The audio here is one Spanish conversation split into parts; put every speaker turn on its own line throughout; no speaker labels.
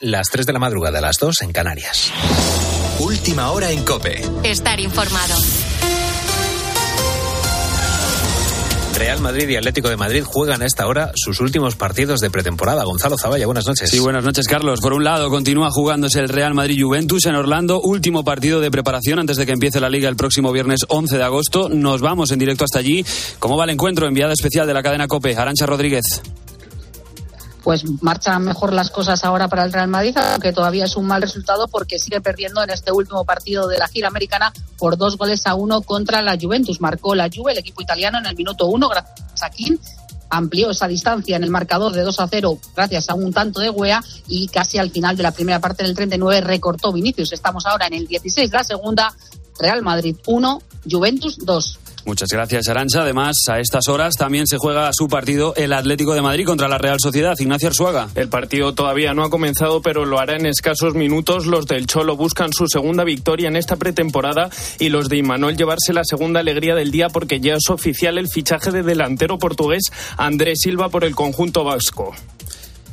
las 3 de la madrugada, las 2 en Canarias.
Última hora en Cope.
Estar informado.
Real Madrid y Atlético de Madrid juegan a esta hora sus últimos partidos de pretemporada. Gonzalo Zavalla, buenas noches.
Sí, buenas noches, Carlos. Por un lado, continúa jugándose el Real Madrid Juventus en Orlando, último partido de preparación antes de que empiece la liga el próximo viernes 11 de agosto. Nos vamos en directo hasta allí. ¿Cómo va el encuentro? Enviada especial de la cadena COPE, Arancha Rodríguez
pues marchan mejor las cosas ahora para el Real Madrid, aunque todavía es un mal resultado porque sigue perdiendo en este último partido de la gira americana por dos goles a uno contra la Juventus. Marcó la Juve, el equipo italiano, en el minuto uno, gracias a Kim. Amplió esa distancia en el marcador de 2 a 0 gracias a un tanto de Wea y casi al final de la primera parte del 39 recortó Vinicius. Estamos ahora en el 16, la segunda, Real Madrid 1, Juventus 2.
Muchas gracias, Arancha. Además, a estas horas también se juega su partido el Atlético de Madrid contra la Real Sociedad. Ignacio Arzuaga.
El partido todavía no ha comenzado, pero lo hará en escasos minutos. Los del Cholo buscan su segunda victoria en esta pretemporada y los de Imanol llevarse la segunda alegría del día porque ya es oficial el fichaje de delantero portugués Andrés Silva por el conjunto vasco.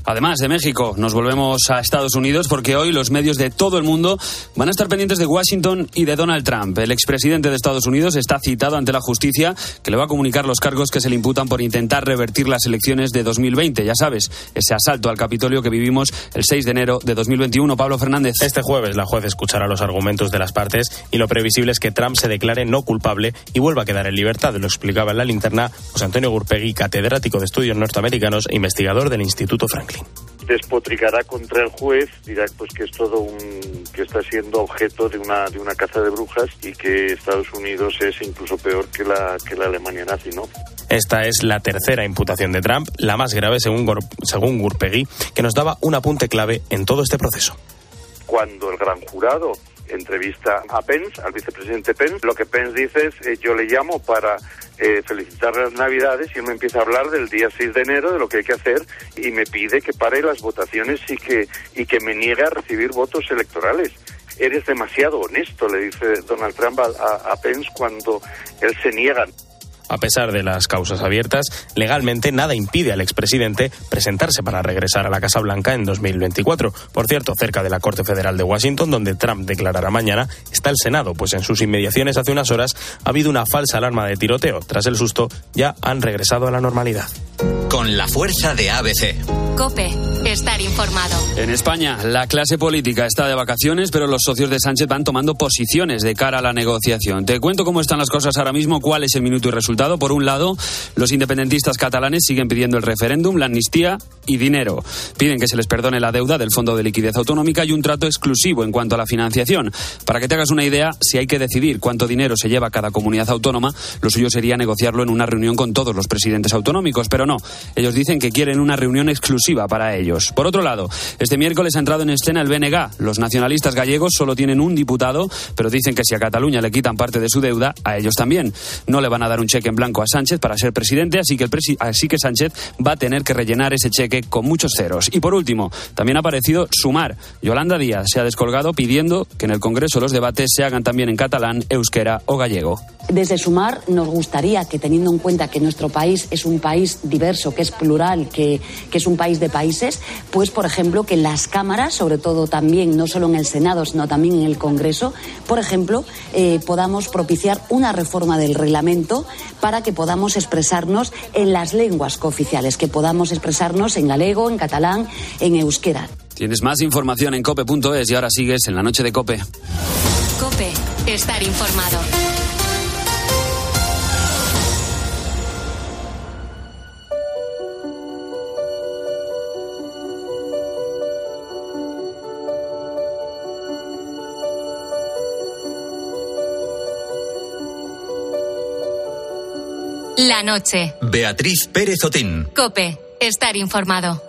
Además de México, nos volvemos a Estados Unidos porque hoy los medios de todo el mundo van a estar pendientes de Washington y de Donald Trump. El expresidente de Estados Unidos está citado ante la justicia que le va a comunicar los cargos que se le imputan por intentar revertir las elecciones de 2020. Ya sabes, ese asalto al Capitolio que vivimos el 6 de enero de 2021. Pablo Fernández.
Este jueves la juez escuchará los argumentos de las partes y lo previsible es que Trump se declare no culpable y vuelva a quedar en libertad. Lo explicaba en la linterna José Antonio Gurpegui, catedrático de estudios norteamericanos e investigador del Instituto Franklin
despotricará contra el juez, dirá pues que es todo un que está siendo objeto de una de una caza de brujas y que Estados Unidos es incluso peor que la que la Alemania nazi, ¿no?
Esta es la tercera imputación de Trump, la más grave según según Gurpegui, que nos daba un apunte clave en todo este proceso.
Cuando el gran jurado entrevista a Pence, al vicepresidente Pence, lo que Pence dice es eh, yo le llamo para eh, felicitar las Navidades y él me empieza a hablar del día 6 de enero, de lo que hay que hacer, y me pide que pare las votaciones y que, y que me niegue a recibir votos electorales. Eres demasiado honesto, le dice Donald Trump a, a Pence cuando él se niega.
A pesar de las causas abiertas, legalmente nada impide al expresidente presentarse para regresar a la Casa Blanca en 2024. Por cierto, cerca de la Corte Federal de Washington, donde Trump declarará mañana, está el Senado, pues en sus inmediaciones hace unas horas ha habido una falsa alarma de tiroteo. Tras el susto, ya han regresado a la normalidad.
Con la fuerza de ABC.
Cope, estar informado.
En España, la clase política está de vacaciones, pero los socios de Sánchez van tomando posiciones de cara a la negociación. Te cuento cómo están las cosas ahora mismo, cuál es el minuto y resultado por un lado, los independentistas catalanes siguen pidiendo el referéndum, la amnistía y dinero. Piden que se les perdone la deuda del Fondo de Liquidez Autonómica y un trato exclusivo en cuanto a la financiación. Para que te hagas una idea, si hay que decidir cuánto dinero se lleva cada comunidad autónoma, lo suyo sería negociarlo en una reunión con todos los presidentes autonómicos, pero no. Ellos dicen que quieren una reunión exclusiva para ellos. Por otro lado, este miércoles ha entrado en escena el BNG. Los nacionalistas gallegos solo tienen un diputado, pero dicen que si a Cataluña le quitan parte de su deuda, a ellos también. No le van a dar un cheque en blanco a Sánchez para ser presidente, así que, el así que Sánchez va a tener que rellenar ese cheque con muchos ceros. Y por último, también ha aparecido Sumar. Yolanda Díaz se ha descolgado pidiendo que en el Congreso los debates se hagan también en catalán, euskera o gallego.
Desde Sumar nos gustaría que, teniendo en cuenta que nuestro país es un país diverso, que es plural, que, que es un país de países, pues, por ejemplo, que las cámaras, sobre todo también, no solo en el Senado, sino también en el Congreso, por ejemplo, eh, podamos propiciar una reforma del reglamento para que podamos expresarnos en las lenguas cooficiales, que podamos expresarnos en galego, en catalán, en euskera.
Tienes más información en cope.es y ahora sigues en la noche de Cope.
Cope, estar informado. La noche.
Beatriz Pérez Otín.
Cope, estar informado.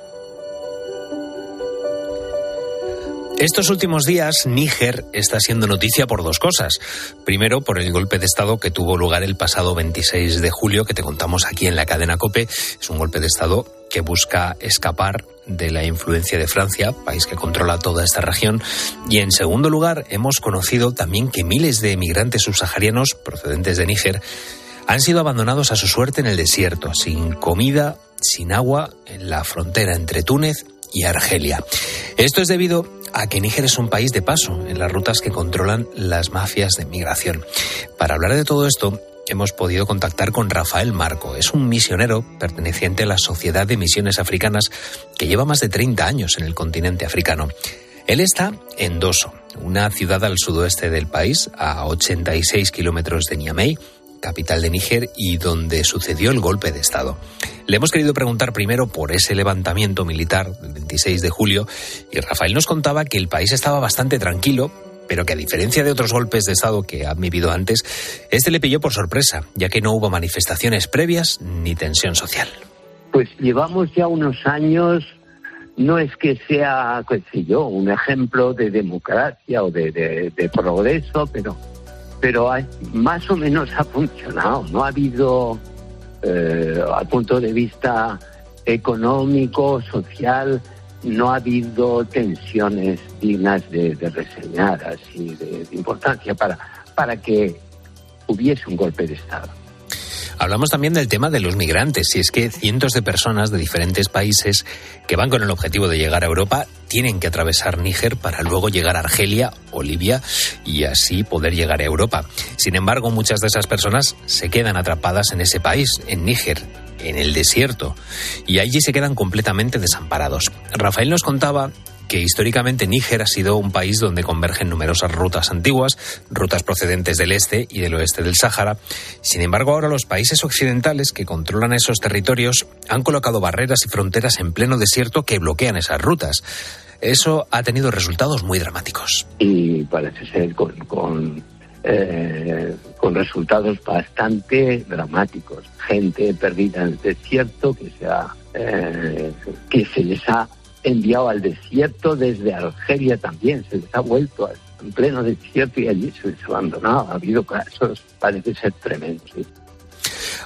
Estos últimos días, Níger está siendo noticia por dos cosas. Primero, por el golpe de Estado que tuvo lugar el pasado 26 de julio, que te contamos aquí en la cadena COPE. Es un golpe de Estado que busca escapar de la influencia de Francia, país que controla toda esta región. Y en segundo lugar, hemos conocido también que miles de emigrantes subsaharianos procedentes de Níger han sido abandonados a su suerte en el desierto, sin comida, sin agua, en la frontera entre Túnez y Argelia. Esto es debido a que Níger es un país de paso en las rutas que controlan las mafias de migración. Para hablar de todo esto, hemos podido contactar con Rafael Marco. Es un misionero perteneciente a la Sociedad de Misiones Africanas que lleva más de 30 años en el continente africano. Él está en Doso, una ciudad al sudoeste del país, a 86 kilómetros de Niamey, capital de Níger, y donde sucedió el golpe de Estado. Le hemos querido preguntar primero por ese levantamiento militar del 26 de julio, y Rafael nos contaba que el país estaba bastante tranquilo, pero que a diferencia de otros golpes de Estado que han vivido antes, este le pilló por sorpresa, ya que no hubo manifestaciones previas ni tensión social.
Pues llevamos ya unos años, no es que sea, qué sé yo, un ejemplo de democracia o de, progreso, pero, pero más o menos ha funcionado. No ha habido, eh, al punto de vista económico, social, no ha habido tensiones dignas de, reseñar, así de, importancia, para, para que hubiese un golpe de Estado.
Hablamos también del tema de los migrantes, y es que cientos de personas de diferentes países que van con el objetivo de llegar a Europa tienen que atravesar Níger para luego llegar a Argelia o Libia y así poder llegar a Europa. Sin embargo, muchas de esas personas se quedan atrapadas en ese país, en Níger, en el desierto, y allí se quedan completamente desamparados. Rafael nos contaba que históricamente Níger ha sido un país donde convergen numerosas rutas antiguas, rutas procedentes del este y del oeste del Sáhara. Sin embargo, ahora los países occidentales que controlan esos territorios han colocado barreras y fronteras en pleno desierto que bloquean esas rutas. Eso ha tenido resultados muy dramáticos.
Y parece ser con, eh, con resultados bastante dramáticos. Gente perdida en el desierto que se, eh, que se les ha enviado al desierto desde Argelia también, se les ha vuelto en pleno desierto y allí se les ha abandonado. Ha habido casos, parece ser tremendos.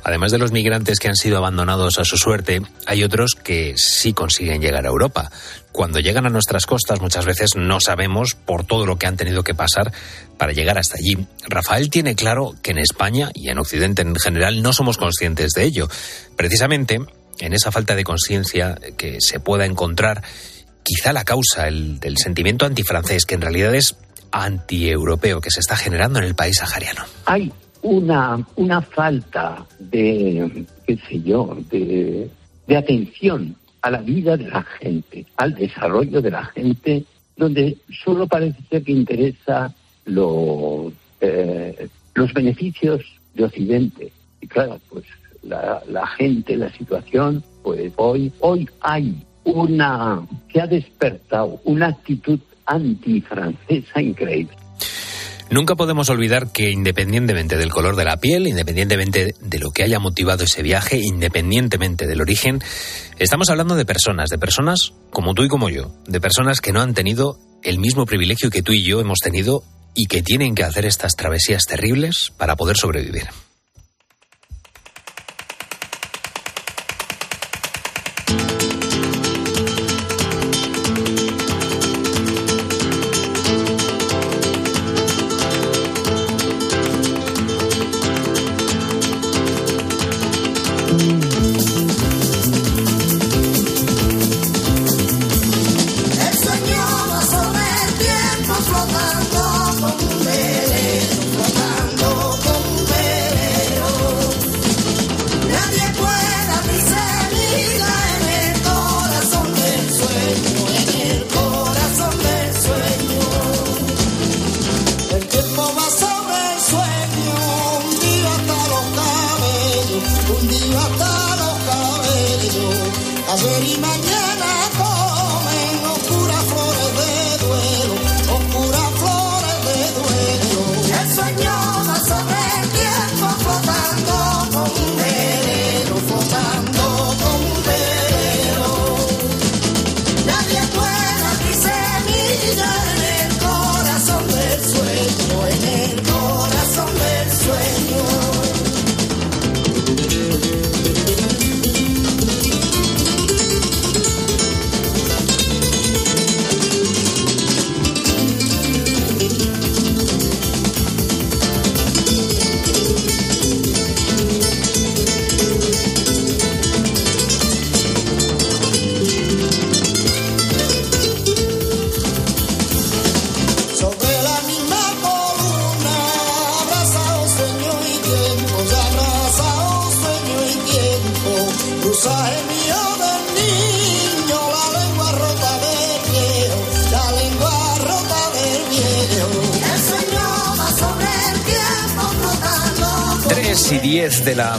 Además de los migrantes que han sido abandonados a su suerte, hay otros que sí consiguen llegar a Europa. Cuando llegan a nuestras costas muchas veces no sabemos por todo lo que han tenido que pasar para llegar hasta allí. Rafael tiene claro que en España y en Occidente en general no somos conscientes de ello. Precisamente en esa falta de conciencia que se pueda encontrar quizá la causa del sentimiento antifrancés, que en realidad es antieuropeo que se está generando en el país sahariano.
Hay una, una falta de, qué sé yo, de, atención a la vida de la gente, al desarrollo de la gente, donde solo parece ser que interesa lo, eh, los beneficios de Occidente. Y claro, pues la, la gente, la situación, pues hoy, hoy hay una, que ha despertado una actitud antifrancesa increíble.
Nunca podemos olvidar que independientemente del color de la piel, independientemente de lo que haya motivado ese viaje, independientemente del origen, estamos hablando de personas, de personas como tú y como yo, de personas que no han tenido el mismo privilegio que tú y yo hemos tenido y que tienen que hacer estas travesías terribles para poder sobrevivir.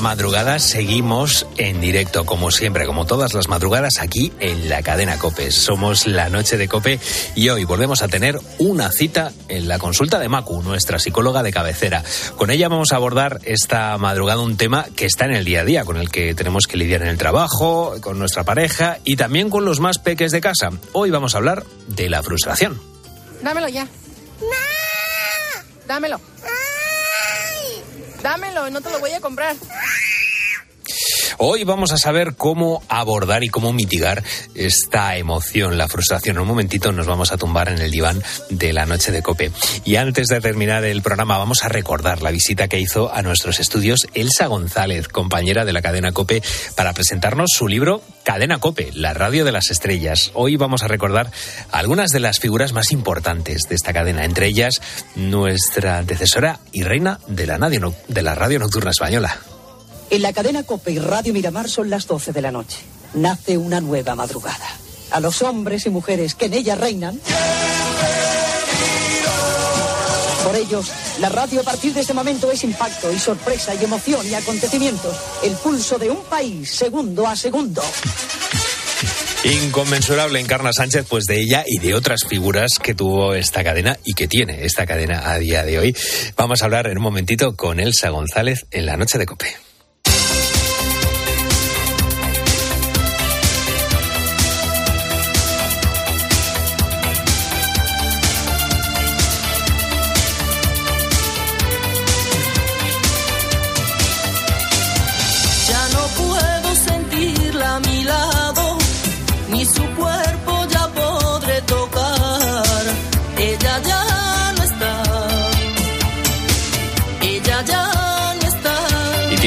Madrugada seguimos en directo, como siempre, como todas las madrugadas, aquí en la cadena Cope. Somos la noche de Cope y hoy volvemos a tener una cita en la consulta de Macu, nuestra psicóloga de cabecera. Con ella vamos a abordar esta madrugada un tema que está en el día a día, con el que tenemos que lidiar en el trabajo, con nuestra pareja y también con los más peques de casa. Hoy vamos a hablar de la frustración.
Dámelo ya. Dámelo. Dámelo, no te lo voy a comprar.
Hoy vamos a saber cómo abordar y cómo mitigar esta emoción, la frustración. En un momentito nos vamos a tumbar en el diván de la noche de cope. Y antes de terminar el programa vamos a recordar la visita que hizo a nuestros estudios Elsa González, compañera de la cadena cope, para presentarnos su libro Cadena Cope, la radio de las estrellas. Hoy vamos a recordar algunas de las figuras más importantes de esta cadena, entre ellas nuestra antecesora y reina de la radio, nocturna española.
En la cadena Cope y Radio Miramar son las 12 de la noche. Nace una nueva madrugada. A los hombres y mujeres que en ella reinan. Por ellos, la radio a partir de este momento es impacto y sorpresa y emoción y acontecimientos. El pulso de un país, segundo a segundo.
Inconmensurable Encarna Sánchez, pues de ella y de otras figuras que tuvo esta cadena y que tiene esta cadena a día de hoy. Vamos a hablar en un momentito con Elsa González en la noche de Cope.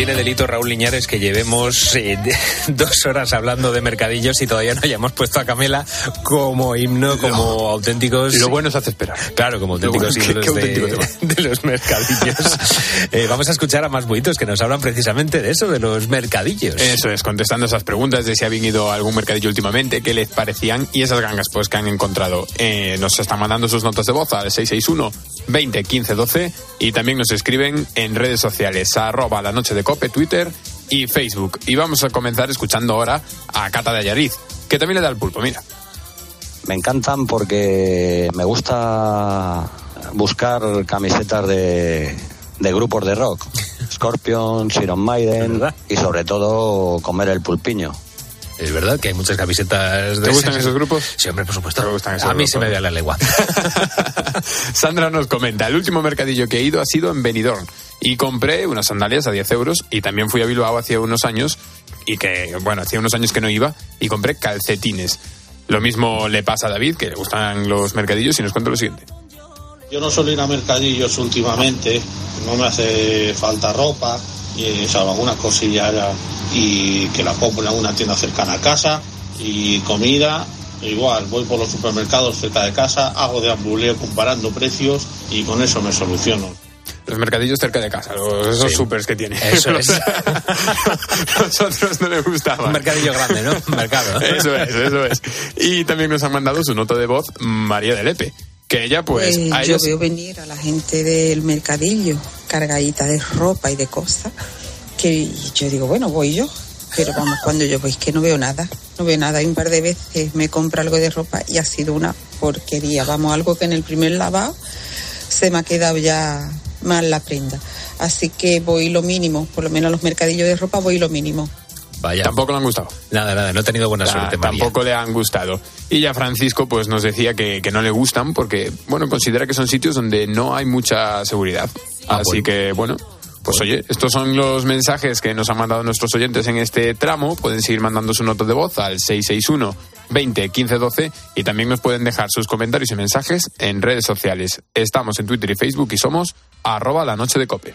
Tiene delito Raúl Liñares que llevemos eh, dos horas hablando de mercadillos y todavía no hayamos puesto a Camela como himno, como auténticos.
Y lo bueno se hace esperar.
Claro, como auténticos
Lo bueno,
ídolos
qué- qué auténtico
de, de los mercadillos. Eh, vamos a escuchar a más buitos que nos hablan precisamente de eso, de los mercadillos.
Eso es, contestando esas preguntas de si habían ido a algún mercadillo últimamente, qué les parecían y esas gangas pues que han encontrado. Eh, nos están mandando sus notas de voz al 661 20 15 12 y también nos escriben en redes sociales arroba la noche de cope, Twitter y Facebook. Y vamos a comenzar escuchando ahora a Cata de Ayariz, que también le da el pulpo, mira.
Me encantan porque me gusta buscar camisetas de, de grupos de rock. Scorpion, Iron Maiden y sobre todo comer el pulpiño.
Es verdad que hay muchas camisetas de
¿Te gustan esos grupos?
Sí, hombre, por supuesto.
Me gustan esos
a mí
grupos.
se me ve la lengua.
Sandra nos comenta, el último mercadillo que he ido ha sido en Benidorm y compré unas sandalias a 10 euros y también fui a Bilbao hace unos años y que, bueno, hacía unos años que no iba y compré calcetines. Lo mismo le pasa a David, que le gustan los mercadillos y nos cuenta lo siguiente.
Yo no suelo ir a mercadillos últimamente, no me hace falta ropa, y, salvo algunas cosillas y que la compro en alguna tienda cercana a casa, y comida, igual, voy por los supermercados cerca de casa, hago de ambuleo comparando precios y con eso me soluciono.
Los mercadillos cerca de casa, los, esos
Sí.
supers que tiene.
Eso es.
Nosotros no le gustaban.
Un mercadillo grande, ¿no? Un mercado.
Eso es, eso es. Y también nos han mandado su nota de voz María de Lepe, que ella pues...
Pues
a
yo veo venir a la gente del mercadillo cargadita de ropa y de cosas, que yo digo, bueno, voy yo. Pero vamos, cuando yo voy es que no veo nada, no veo nada. Y un par de veces me compro algo de ropa y ha sido una porquería. Vamos, algo que en el primer lavado se me ha quedado ya mal la prenda. Así que voy lo mínimo, por lo menos a los mercadillos de ropa voy lo mínimo.
Vaya.
Tampoco le han gustado.
Nada, nada, no he tenido buena suerte, María.
tampoco le han gustado. Y ya Francisco pues nos decía que, que no le gustan porque, bueno, considera que son sitios donde no hay mucha seguridad.
Ah,
Así
bueno.
que, bueno, pues oye, estos son los mensajes que nos han mandado nuestros oyentes en este tramo. Pueden seguir mandando su nota de voz al 661 20 15 12 y también nos pueden dejar sus comentarios y mensajes en redes sociales. Estamos en Twitter y Facebook y somos arroba la noche de cope.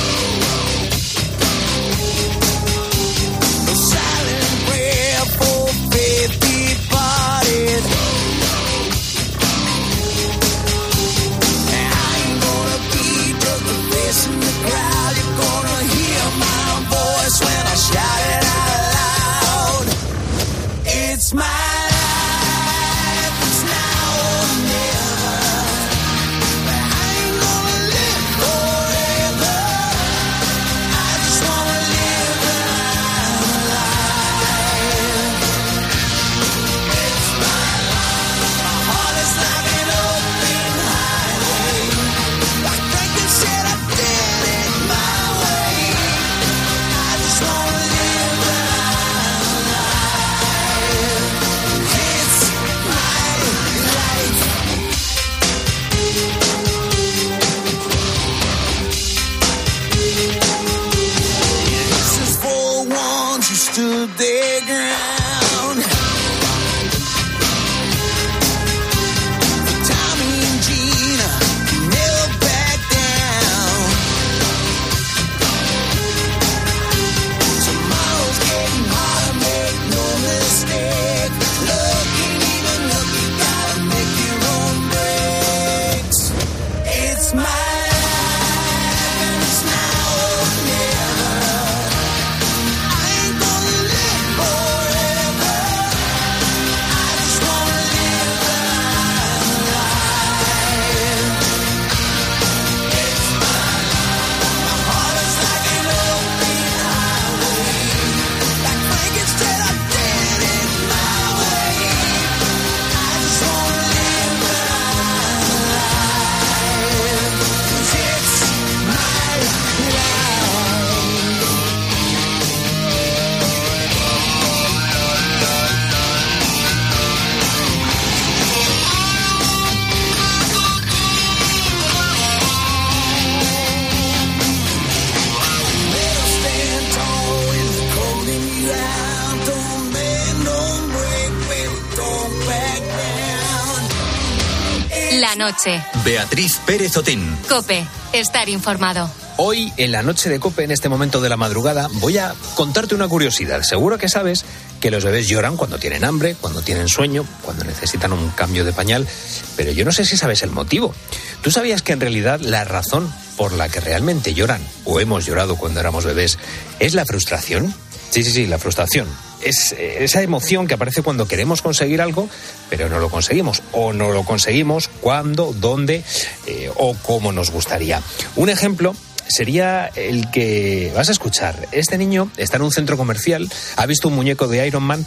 Noche.
Beatriz Pérez Otín.
Cope. Estar informado.
Hoy, en la noche de Cope, en este momento de la madrugada, voy a contarte una curiosidad. Seguro que sabes que los bebés lloran cuando tienen hambre, cuando tienen sueño, cuando necesitan un cambio de pañal, pero yo no sé si sabes el motivo. ¿Tú sabías que en realidad la razón por la que realmente lloran o hemos llorado cuando éramos bebés es la frustración? Sí, sí, sí, la frustración. Es esa emoción que aparece cuando queremos conseguir algo, pero no lo conseguimos. O no lo conseguimos cuando, dónde eh, o cómo nos gustaría. Un ejemplo sería el que vas a escuchar. Este niño está en un centro comercial, ha visto un muñeco de Iron Man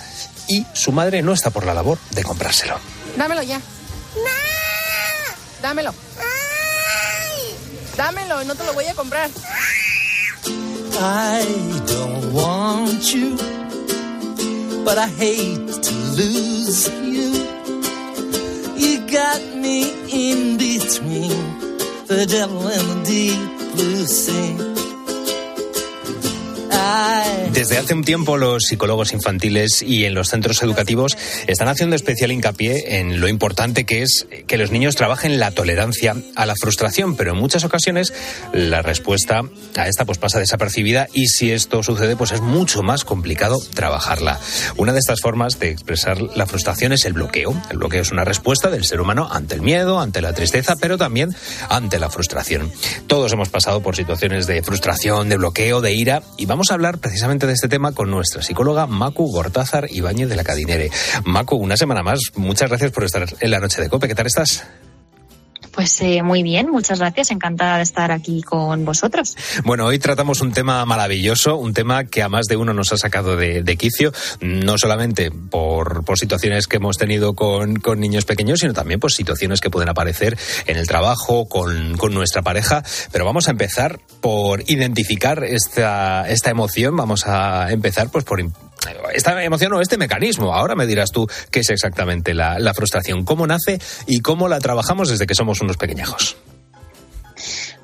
y su madre no está por la labor de comprárselo.
Dámelo ya. Dámelo. Dámelo y no te lo voy a comprar.
I don't want you, but I hate to lose you. You got me in between the devil and the deep blue sea.
Desde hace un tiempo los psicólogos infantiles y en los centros educativos están haciendo especial hincapié en lo importante que es que los niños trabajen la tolerancia a la frustración, pero en muchas ocasiones la respuesta a esta pues pasa desapercibida y si esto sucede pues es mucho más complicado trabajarla. Una de estas formas de expresar la frustración es el bloqueo. El bloqueo es una respuesta del ser humano ante el miedo, ante la tristeza, pero también ante la frustración. Todos hemos pasado por situaciones de frustración, de bloqueo, de ira y vamos a hablar precisamente de este tema con nuestra psicóloga Macu Gortázar Ibáñez de la Cadinere. Macu, una semana más, muchas gracias por estar en la noche de COPE. ¿Qué tal estás?
Pues eh, muy bien, muchas gracias, encantada de estar aquí con vosotros.
Bueno, hoy tratamos un tema maravilloso, un tema que a más de uno nos ha sacado de, de quicio, no solamente por, por, situaciones que hemos tenido con, con, niños pequeños, sino también por situaciones que pueden aparecer en el trabajo, con, con nuestra pareja. Pero vamos a empezar por identificar esta, esta emoción, vamos a empezar pues por esta emoción o este mecanismo. Ahora me dirás tú qué es exactamente la, la, frustración, cómo nace y cómo la trabajamos desde que somos unos pequeñajos.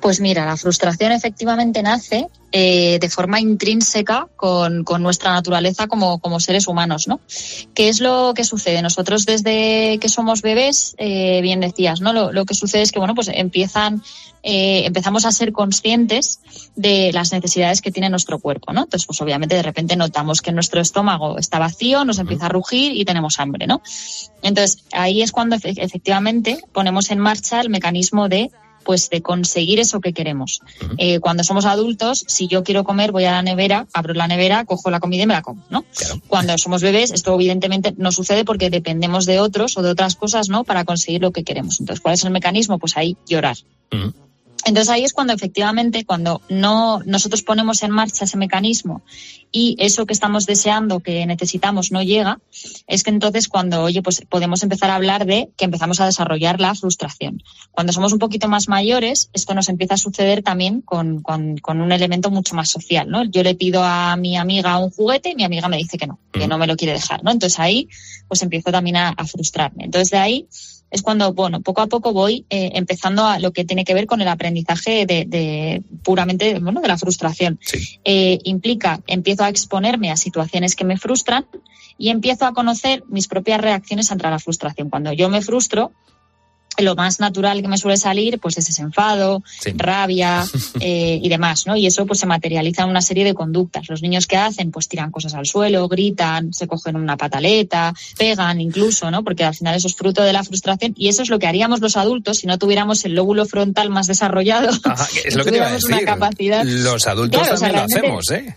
Pues mira, la frustración efectivamente nace eh, de forma intrínseca con, con nuestra naturaleza como, como, seres humanos, ¿no? ¿Qué es lo que sucede? Nosotros desde que somos bebés, eh, bien decías, ¿no? Lo, lo, que sucede es que, bueno, pues empiezan, eh, empezamos a ser conscientes de las necesidades que tiene nuestro cuerpo, ¿no? Entonces, pues obviamente de repente notamos que nuestro estómago está vacío, nos empieza a rugir y tenemos hambre, ¿no? Entonces, ahí es cuando efectivamente ponemos en marcha el mecanismo de pues de conseguir eso que queremos. Uh -huh. eh, cuando somos adultos, si yo quiero comer, voy a la nevera, abro la nevera, cojo la comida y me la como, ¿no? Claro. Cuando somos bebés, esto evidentemente no sucede porque dependemos de otros o de otras cosas, ¿no? Para conseguir lo que queremos. Entonces, ¿cuál es el mecanismo? Pues ahí llorar. Uh -huh. Entonces ahí es cuando efectivamente, cuando no nosotros ponemos en marcha ese mecanismo y eso que estamos deseando, que necesitamos, no llega, es que entonces cuando, oye, pues podemos empezar a hablar de que empezamos a desarrollar la frustración. Cuando somos un poquito más mayores, esto nos empieza a suceder también con, con, con un elemento mucho más social, ¿no? Yo le pido a mi amiga un juguete y mi amiga me dice que no, que no me lo quiere dejar, ¿no? Entonces ahí, pues empiezo también a, a frustrarme. Entonces de ahí es cuando, bueno, poco a poco voy eh, empezando a lo que tiene que ver con el aprendizaje de, de puramente, bueno, de la frustración. Eh, implica, empiezo a exponerme a situaciones que me frustran y empiezo a conocer mis propias reacciones ante la frustración. Cuando yo me frustro, lo más natural que me suele salir pues es ese enfado, rabia eh, y demás, ¿no? Y eso pues se materializa en una serie de conductas. Los niños que hacen pues tiran cosas al suelo, gritan, se cogen una pataleta, pegan incluso, ¿no? Porque al final eso es fruto de la frustración y eso es lo que haríamos los adultos si no tuviéramos el lóbulo frontal más desarrollado.
Ajá, es lo que te iba a
tuviéramos una
decir.
capacidad
Los adultos
Claro, o sea,
también lo hacemos, ¿eh?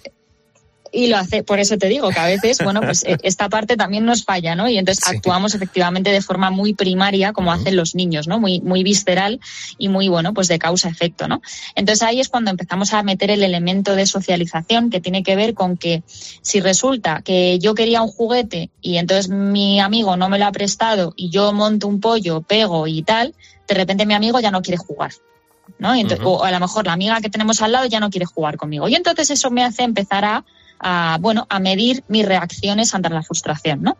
Y lo hace, por eso te digo que a veces, bueno, pues eh, esta parte también nos falla, ¿no? Y entonces actuamos efectivamente de forma muy primaria, como hacen los niños, ¿no? Muy, muy visceral y muy, bueno, pues de causa-efecto, ¿no? Entonces ahí es cuando empezamos a meter el elemento de socialización que tiene que ver con que si resulta que yo quería un juguete y entonces mi amigo no me lo ha prestado y yo monto un pollo, pego y tal, de repente mi amigo ya no quiere jugar. ¿no? Y ento-
Ujú.
O a lo mejor la amiga que tenemos al lado ya no quiere jugar conmigo. Y entonces eso me hace empezar a, a, bueno, a medir mis reacciones ante la frustración, ¿no?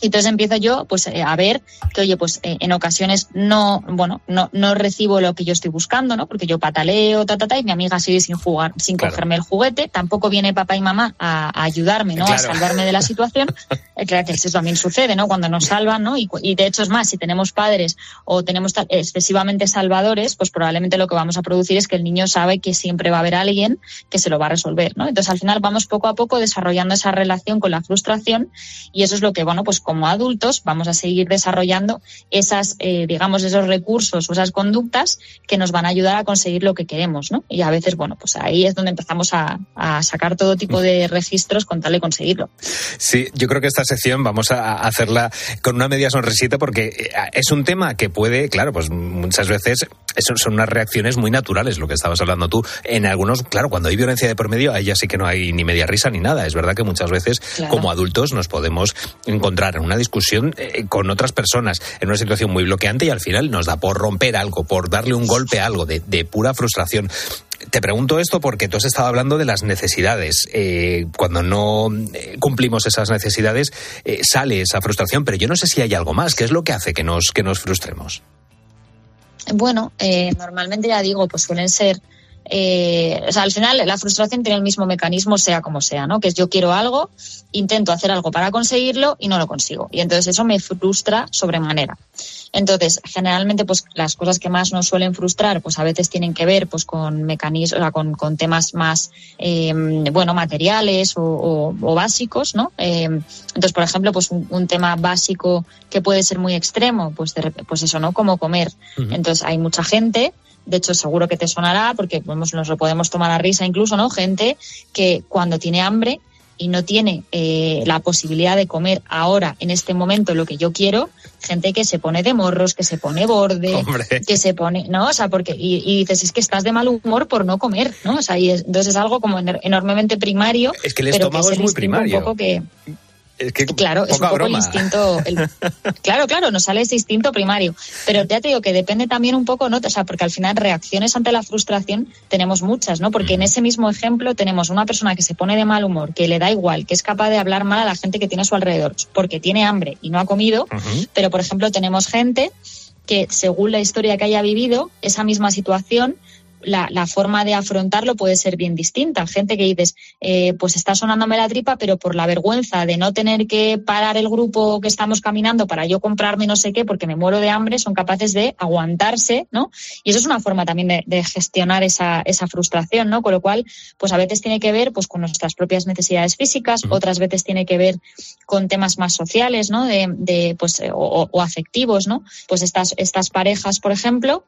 Y entonces empiezo yo pues eh, a ver que oye pues eh, en ocasiones no bueno no, no recibo lo que yo estoy buscando no porque yo pataleo ta ta ta y mi amiga sigue sin jugar sin
Claro.
cogerme el juguete. Tampoco viene papá y mamá a, a ayudarme no a
Claro.
salvarme de la situación. Eh, claro que eso también sucede no cuando nos salvan no y, y de hecho es más si tenemos padres o tenemos excesivamente salvadores pues probablemente lo que vamos a producir es que el niño sabe que siempre va a haber alguien que se lo va a resolver no entonces al final vamos poco a poco desarrollando esa relación con la frustración y eso es lo que, bueno, pues como adultos vamos a seguir desarrollando esas, eh, digamos, esos recursos o esas conductas que nos van a ayudar a conseguir lo que queremos, ¿no? Y a veces, bueno, pues ahí es donde empezamos a, a sacar todo tipo de registros con tal de conseguirlo.
Sí, yo creo que esta sección vamos a hacerla con una media sonrisita porque eh, es un tema que puede, claro, pues muchas veces son unas reacciones muy naturales, lo que estabas hablando tú. En algunos, claro, cuando hay violencia de por medio, ahí ya sí que no hay ni media risa ni nada. Es verdad que muchas veces,
Claro.
como adultos, nos podemos encontrar una discusión eh, con otras personas, en una situación muy bloqueante y al final nos da por romper algo, por darle un golpe a algo de, pura frustración. Te pregunto esto porque tú has estado hablando de las necesidades. Eh, cuando no eh, cumplimos esas necesidades, sale esa frustración, pero yo no sé si hay algo más. ¿Qué es lo que hace que nos, que nos frustremos?
Bueno, normalmente ya digo, pues suelen ser. Eh, o sea, al final la frustración tiene el mismo mecanismo, sea como sea, ¿no? Que es yo quiero algo, intento hacer algo para conseguirlo y no lo consigo. Y entonces eso me frustra sobremanera. Entonces, generalmente, pues las cosas que más nos suelen frustrar, pues a veces tienen que ver pues con mecanismos, o sea, con, con temas más, eh, bueno, materiales o, o- o básicos, ¿no? Eh, entonces, por ejemplo, pues un, un tema básico que puede ser muy extremo, pues, de pues eso, ¿no? Como comer.
Ujú.
Entonces, hay mucha gente, de hecho, seguro que te sonará, porque nos lo podemos tomar a risa incluso, ¿no? Gente que cuando tiene hambre y no tiene eh, la posibilidad de comer ahora, en este momento, lo que yo quiero, gente que se pone de morros, que se pone borde,
Hombre.
que se pone, ¿no? O sea, porque, y, y dices, es que estás de mal humor por no comer, ¿no? O sea, y es- entonces es algo como enormemente primario.
Es que el
pero
estómago es muy primario.
Un poco que,
Es que
Claro, es un poco el instinto. el- claro, claro, nos sale ese instinto primario. Pero ya te digo que depende también un poco, ¿no? O sea, porque al final reacciones ante la frustración tenemos muchas, ¿no? Porque en ese mismo ejemplo tenemos una persona que se pone de mal humor, que le da igual, que es capaz de hablar mal a la gente que tiene a su alrededor, porque tiene hambre y no ha comido. Pero, por ejemplo, tenemos gente que, según la historia que haya vivido, esa misma situación, la, la forma de afrontarlo puede ser bien distinta. Gente que dices, eh, pues está sonándome la tripa, pero por la vergüenza de no tener que parar el grupo que estamos caminando para yo comprarme no sé qué, porque me muero de hambre, son capaces de aguantarse, ¿no? Y eso es una forma también de, de gestionar esa, esa frustración, ¿no? Con lo cual, pues a veces tiene que ver pues con nuestras propias necesidades físicas, otras veces tiene que ver con temas más sociales, ¿no? De, de, pues, eh, o, o afectivos, ¿no? Pues estas, estas parejas, por ejemplo,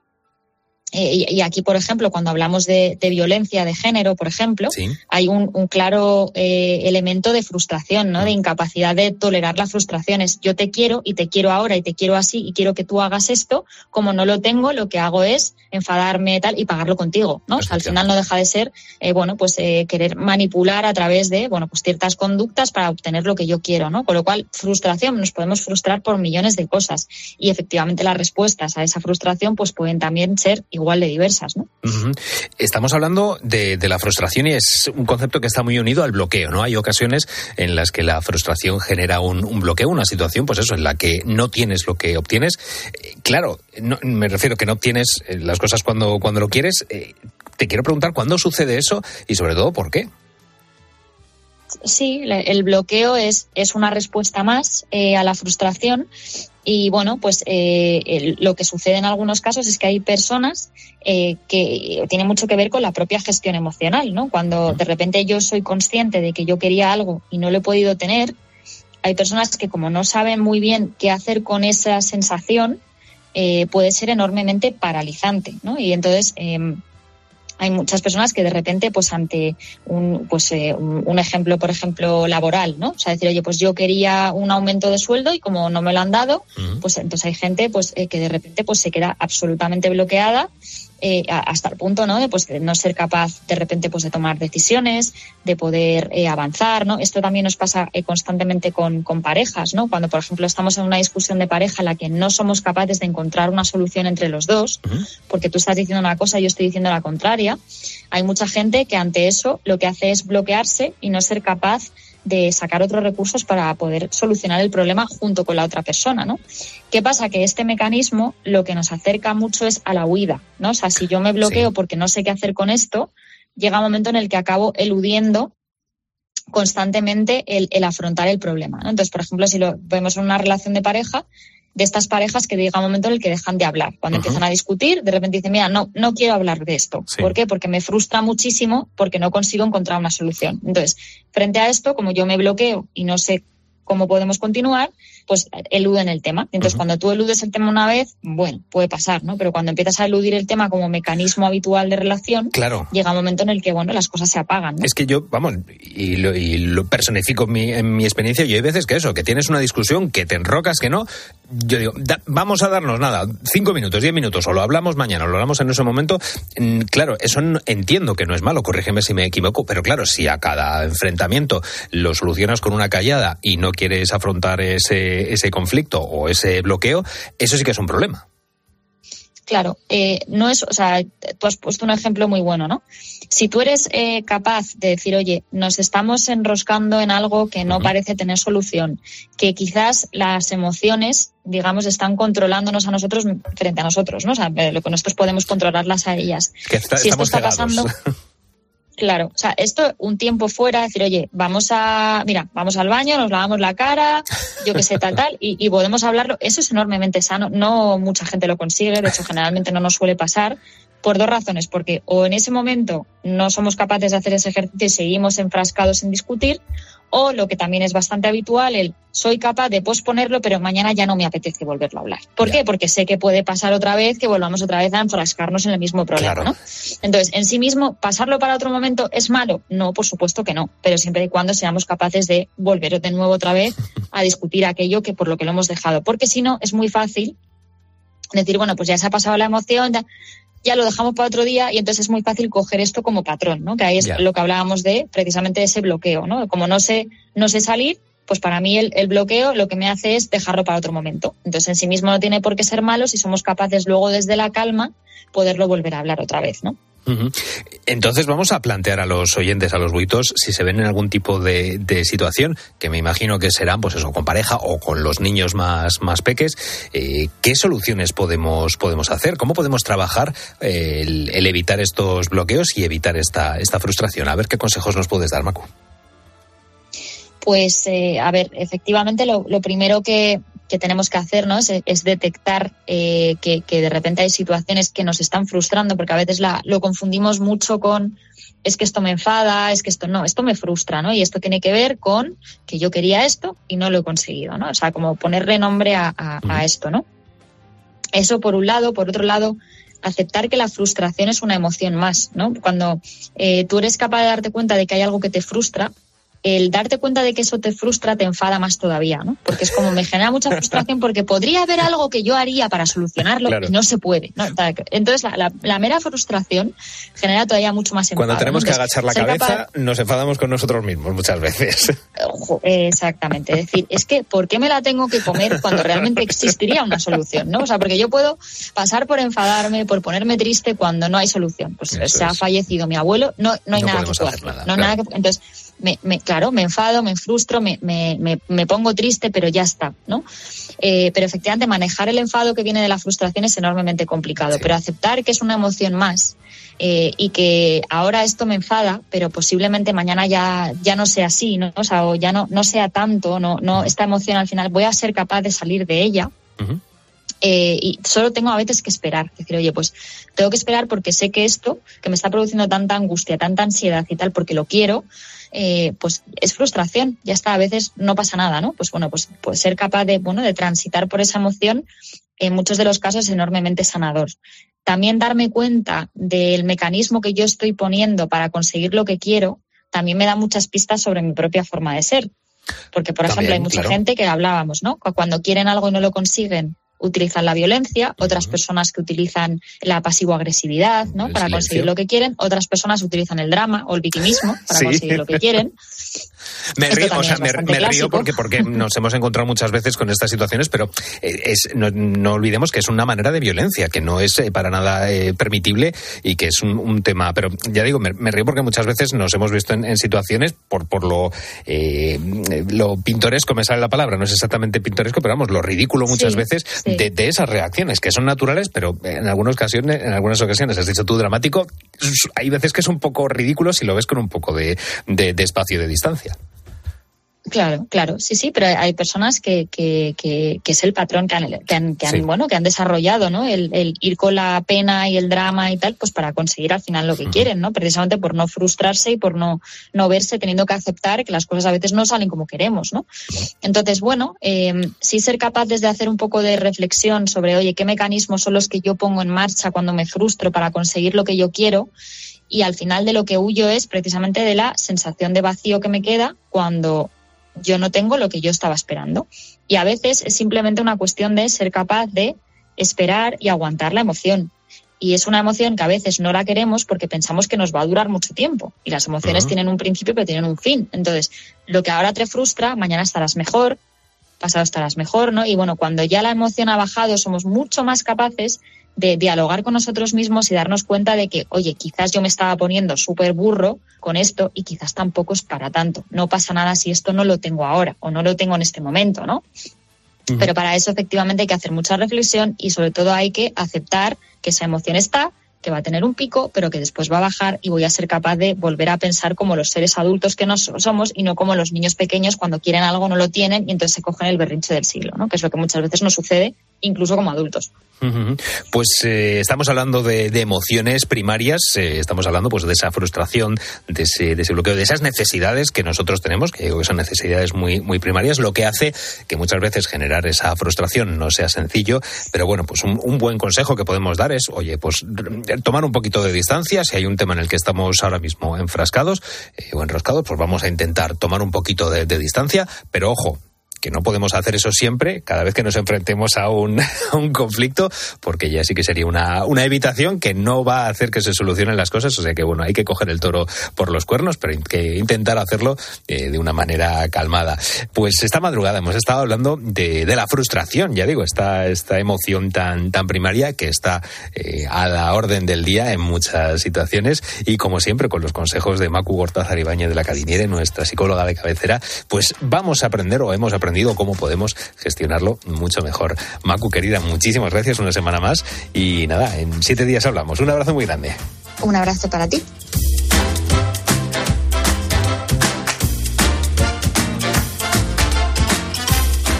eh, y, y aquí, por ejemplo, cuando hablamos de, de violencia de género, por ejemplo, hay un, un claro eh, elemento de frustración, ¿no? De incapacidad de tolerar las frustraciones. Yo te quiero y te quiero ahora y te quiero así y quiero que tú hagas esto. Como no lo tengo, lo que hago es enfadarme tal y pagarlo contigo, ¿no? O sea, al final no deja de ser, eh, bueno, pues eh, querer manipular a través de, bueno, pues ciertas conductas para obtener lo que yo quiero, ¿no? Con lo cual, frustración, nos podemos frustrar por millones de cosas y efectivamente las respuestas a esa frustración pues pueden también ser igual igual de diversas, ¿no?
Estamos hablando de, la frustración y es un concepto que está muy unido al bloqueo, ¿no? Hay ocasiones en las que la frustración genera un, un bloqueo, una situación, pues eso, en la que no tienes lo que obtienes. Eh, Claro, no- me refiero que no obtienes eh, las cosas cuando, cuando lo quieres. Eh, Te quiero preguntar cuándo sucede eso y sobre todo por qué.
Sí, el bloqueo es, es una respuesta más eh, a la frustración y bueno, pues eh, el- lo que sucede en algunos casos es que hay personas eh, que tiene mucho que ver con la propia gestión emocional, ¿no? Cuando de repente yo soy consciente de que yo quería algo y no lo he podido tener, hay personas que como no saben muy bien qué hacer con esa sensación, eh, puede ser enormemente paralizante, ¿no? Y entonces em, hay muchas personas que de repente, pues ante un, pues, eh, un, un ejemplo, por ejemplo, laboral, ¿no? O sea, decir, oye, pues yo quería un aumento de sueldo y como no me lo han dado, pues entonces hay gente pues eh, que de repente pues se queda absolutamente bloqueada eh, hasta el punto no de pues de no ser capaz de repente pues de tomar decisiones de poder eh, avanzar no esto también nos pasa eh, constantemente con, con parejas no cuando por ejemplo estamos en una discusión de pareja en la que no somos capaces de encontrar una solución entre los dos porque tú estás diciendo una cosa y yo estoy diciendo la contraria hay mucha gente que ante eso lo que hace es bloquearse y no ser capaz de sacar otros recursos para poder solucionar el problema junto con la otra persona, ¿no? ¿Qué pasa? Que este mecanismo lo que nos acerca mucho es a la huida, ¿no? O sea, si yo me bloqueo porque no sé qué hacer con esto, llega un momento en el que acabo eludiendo constantemente el, el afrontar el problema. ¿no? Entonces, por ejemplo, si lo vemos en una relación de pareja, de estas parejas que llega un momento en el que dejan de hablar. Cuando empiezan a discutir, de repente dicen, mira, no, no quiero hablar de esto.
Sí.
¿Por qué? Porque me frustra muchísimo porque no consigo encontrar una solución. Entonces, frente a esto, como yo me bloqueo y no sé cómo podemos continuar, pues eluden el tema. Entonces, cuando tú eludes el tema una vez, bueno, puede pasar, ¿no? Pero cuando empiezas a eludir el tema como mecanismo habitual de relación,
Claro.
llega un momento en el que, bueno, las cosas se apagan, ¿no?
Es que yo, vamos, y lo, y lo personifico en mi, en mi experiencia, yo hay veces que eso, que tienes una discusión, que te enrocas, que no, yo digo, da- vamos a darnos nada, cinco minutos, diez minutos, o lo hablamos mañana, o lo hablamos en ese momento, Mm, claro, eso no- entiendo que no es malo, corrígeme si me equivoco, pero claro, si a cada enfrentamiento lo solucionas con una callada y no quieres afrontar ese, ese conflicto o ese bloqueo, eso sí que es un problema.
Claro, eh, no es, o sea, tú has puesto un ejemplo muy bueno, ¿no? Si tú eres eh, capaz de decir, oye, nos estamos enroscando en algo que no parece tener solución, que quizás las emociones, digamos, están controlándonos a nosotros frente a nosotros, ¿no? O sea, lo que nosotros podemos controlarlas a ellas.
Que está-
si esto está
cegados.
pasando, Claro, o sea, esto un tiempo fuera, decir, oye, vamos a, mira, vamos al baño, nos lavamos la cara, yo qué sé, tal, tal, y, y podemos hablarlo. Eso es enormemente sano. No mucha gente lo consigue, de hecho, generalmente no nos suele pasar por dos razones, porque o en ese momento no somos capaces de hacer ese ejercicio y seguimos enfrascados en discutir, o lo que también es bastante habitual, el soy capaz de posponerlo, pero mañana ya no me apetece volverlo a hablar. ¿Por qué? Porque sé que puede pasar otra vez, que volvamos otra vez a enfrascarnos en el mismo problema,
Claro.
¿no? Entonces, en sí mismo, pasarlo para otro momento es malo. No, por supuesto que no, pero siempre y cuando seamos capaces de volver de nuevo otra vez a discutir aquello que por lo que lo hemos dejado. Porque si no, es muy fácil decir, bueno, pues ya se ha pasado la emoción, ya, ya lo dejamos para otro día y entonces es muy fácil coger esto como patrón, ¿no? Que ahí es lo que hablábamos de precisamente ese bloqueo, ¿no? Como no sé, no sé salir, pues para mí el, el bloqueo lo que me hace es dejarlo para otro momento. Entonces en sí mismo no tiene por qué ser malo si somos capaces luego desde la calma poderlo volver a hablar otra vez, ¿no?
Entonces vamos a plantear a los oyentes, a los buitos, si se ven en algún tipo de, situación, que me imagino que serán, pues eso, con pareja o con los niños más, más peques, eh, ¿qué soluciones podemos, podemos hacer? ¿Cómo podemos trabajar eh, el, evitar estos bloqueos y evitar esta, esta frustración? A ver qué consejos nos puedes dar, Macu.
Pues, eh, a ver, efectivamente lo primero que, que tenemos que hacer ¿no? es, es detectar eh, que, que de repente hay situaciones que nos están frustrando, porque a veces la, lo confundimos mucho con es que esto me enfada, es que esto no, esto me frustra, ¿no? Y esto tiene que ver con que yo quería esto y no lo he conseguido, ¿no? O sea, como ponerle nombre a, a- a esto, ¿no? Eso por un lado, por otro lado, aceptar que la frustración es una emoción más, ¿no? Cuando eh, tú eres capaz de darte cuenta de que hay algo que te frustra, el darte cuenta de que eso te frustra te enfada más todavía, ¿no? Porque es como me genera mucha frustración porque podría haber algo que yo haría para solucionarlo
Claro.
y no se puede. ¿no? Entonces la, la- la mera frustración genera todavía mucho más enfado.
Cuando tenemos
¿no?
que agachar la cabeza,
capaz-
nos enfadamos con nosotros mismos muchas veces.
Ojo, Exactamente. Es decir, es que ¿por qué me la tengo que comer cuando realmente existiría una solución? ¿no? O sea, porque yo puedo pasar por enfadarme, por ponerme triste cuando no hay solución. Pues
Eso
se ha fallecido mi abuelo, no, no hay
No
nada que
hacer
hacer.
nada,
no
claro.
nada que- entonces, me, me- claro, me enfado, me frustro, me, me, me, pongo triste, pero ya está, ¿no? Eh, pero efectivamente manejar el enfado que viene de la frustración es enormemente complicado, pero aceptar que es una emoción más eh, y que ahora esto me enfada, pero posiblemente mañana ya, ya no sea así, ¿no? O sea, o ya no, no sea tanto, no, no, esta emoción al final voy a ser capaz de salir de ella. Eh, y solo tengo a veces que esperar, decir, oye, pues tengo que esperar porque sé que esto, que me está produciendo tanta angustia, tanta ansiedad y tal, porque lo quiero, eh, pues es frustración, ya está, a veces no pasa nada, ¿no? Pues bueno, pues, pues ser capaz de, bueno, de transitar por esa emoción, en muchos de los casos es enormemente sanador. También darme cuenta del mecanismo que yo estoy poniendo para conseguir lo que quiero, también me da muchas pistas sobre mi propia forma de ser. Porque, por ejemplo, hay mucha
claro.
gente que hablábamos, ¿no? Cu- Cuando quieren algo y no lo consiguen, utilizan la violencia, otras personas que utilizan la pasivo-agresividad, ¿no?
El
Para
silencio.
conseguir lo que quieren, otras personas utilizan el drama o el victimismo para
Sí.
conseguir lo que quieren.
Me
Esto
río, o sea, me, río porque, porque nos hemos encontrado muchas veces con estas situaciones, pero eh, es, no, no olvidemos que es una manera de violencia, que no es eh, para nada eh, permitible y que es un, un tema. Pero ya digo, me, me río porque muchas veces nos hemos visto en, en situaciones por, por lo, eh, lo pintoresco, me sale la palabra, no es exactamente pintoresco, pero vamos, lo ridículo muchas
Sí,
veces
sí.
de, de esas reacciones, que son naturales, pero en algunas ocasiones, en algunas ocasiones, has dicho tú dramático, hay veces que es un poco ridículo si lo ves con un poco de, de- de espacio y de distancia.
Claro, claro, sí, sí, pero hay- personas que, que, que, que es el patrón que han, que han, que han,
Sí.
bueno, que han desarrollado, ¿no? El, el ir con la pena y el drama y tal, pues para conseguir al final lo que quieren, ¿no? Precisamente por no frustrarse y por no, no verse teniendo que aceptar que las cosas a veces no salen como queremos, ¿no? Entonces, bueno, eh, sí ser capaces de hacer un poco de reflexión sobre, oye, qué mecanismos son los que yo pongo en marcha cuando me frustro para conseguir lo que yo quiero y al final de lo que huyo es precisamente de la sensación de vacío que me queda cuando yo no tengo lo que yo estaba esperando. Y a veces es simplemente una cuestión de ser capaz de esperar y aguantar la emoción. Y es una emoción que a veces no la queremos porque pensamos que nos va a durar mucho tiempo. Y las emociones tienen un principio pero tienen un fin. Entonces, lo que ahora te frustra, mañana estarás mejor, pasado estarás mejor, ¿no? Y bueno, cuando ya la emoción ha bajado, somos mucho más capaces de dialogar con nosotros mismos y darnos cuenta de que, oye, quizás yo me estaba poniendo súper burro con esto y quizás tampoco es para tanto. No pasa nada si esto no lo tengo ahora o no lo tengo en este momento, ¿no? Pero para eso efectivamente hay que hacer mucha reflexión y sobre todo hay que aceptar que esa emoción está, que va a tener un pico, pero que después va a bajar y voy a ser capaz de volver a pensar como los seres adultos que nos somos y no como los niños pequeños cuando quieren algo no lo tienen y entonces se cogen el berrinche del siglo, ¿no? Que es lo que muchas veces nos sucede incluso como adultos.
Pues eh, estamos hablando de, emociones primarias, eh, estamos hablando pues de esa frustración, de ese, bloqueo, de esas necesidades que nosotros tenemos, que digo que son necesidades muy, muy primarias, lo que hace que muchas veces generar esa frustración no sea sencillo, pero bueno, pues un, buen consejo que podemos dar es, oye, pues tomar un poquito de distancia, si hay un tema en el que estamos ahora mismo enfrascados eh, o enroscados, pues vamos a intentar tomar un poquito de distancia, pero ojo, que no podemos hacer eso siempre, cada vez que nos enfrentemos a un, a un conflicto, porque ya sí que sería una, una evitación que no va a hacer que se solucionen las cosas. O sea que, bueno, hay que coger el toro por los cuernos, pero hay que intentar hacerlo eh, de una manera calmada. Pues esta madrugada hemos estado hablando de, de la frustración, ya digo, esta, esta emoción tan, tan primaria que está eh, a la orden del día en muchas situaciones y, como siempre, con los consejos de Macu Gortázar Ibáñez de la Cadiniere, nuestra psicóloga de cabecera, pues vamos a aprender o hemos aprendido cómo podemos gestionarlo mucho mejor. Macu, querida, muchísimas gracias una semana más y nada, en siete días hablamos. Un abrazo muy grande.
Un abrazo para ti.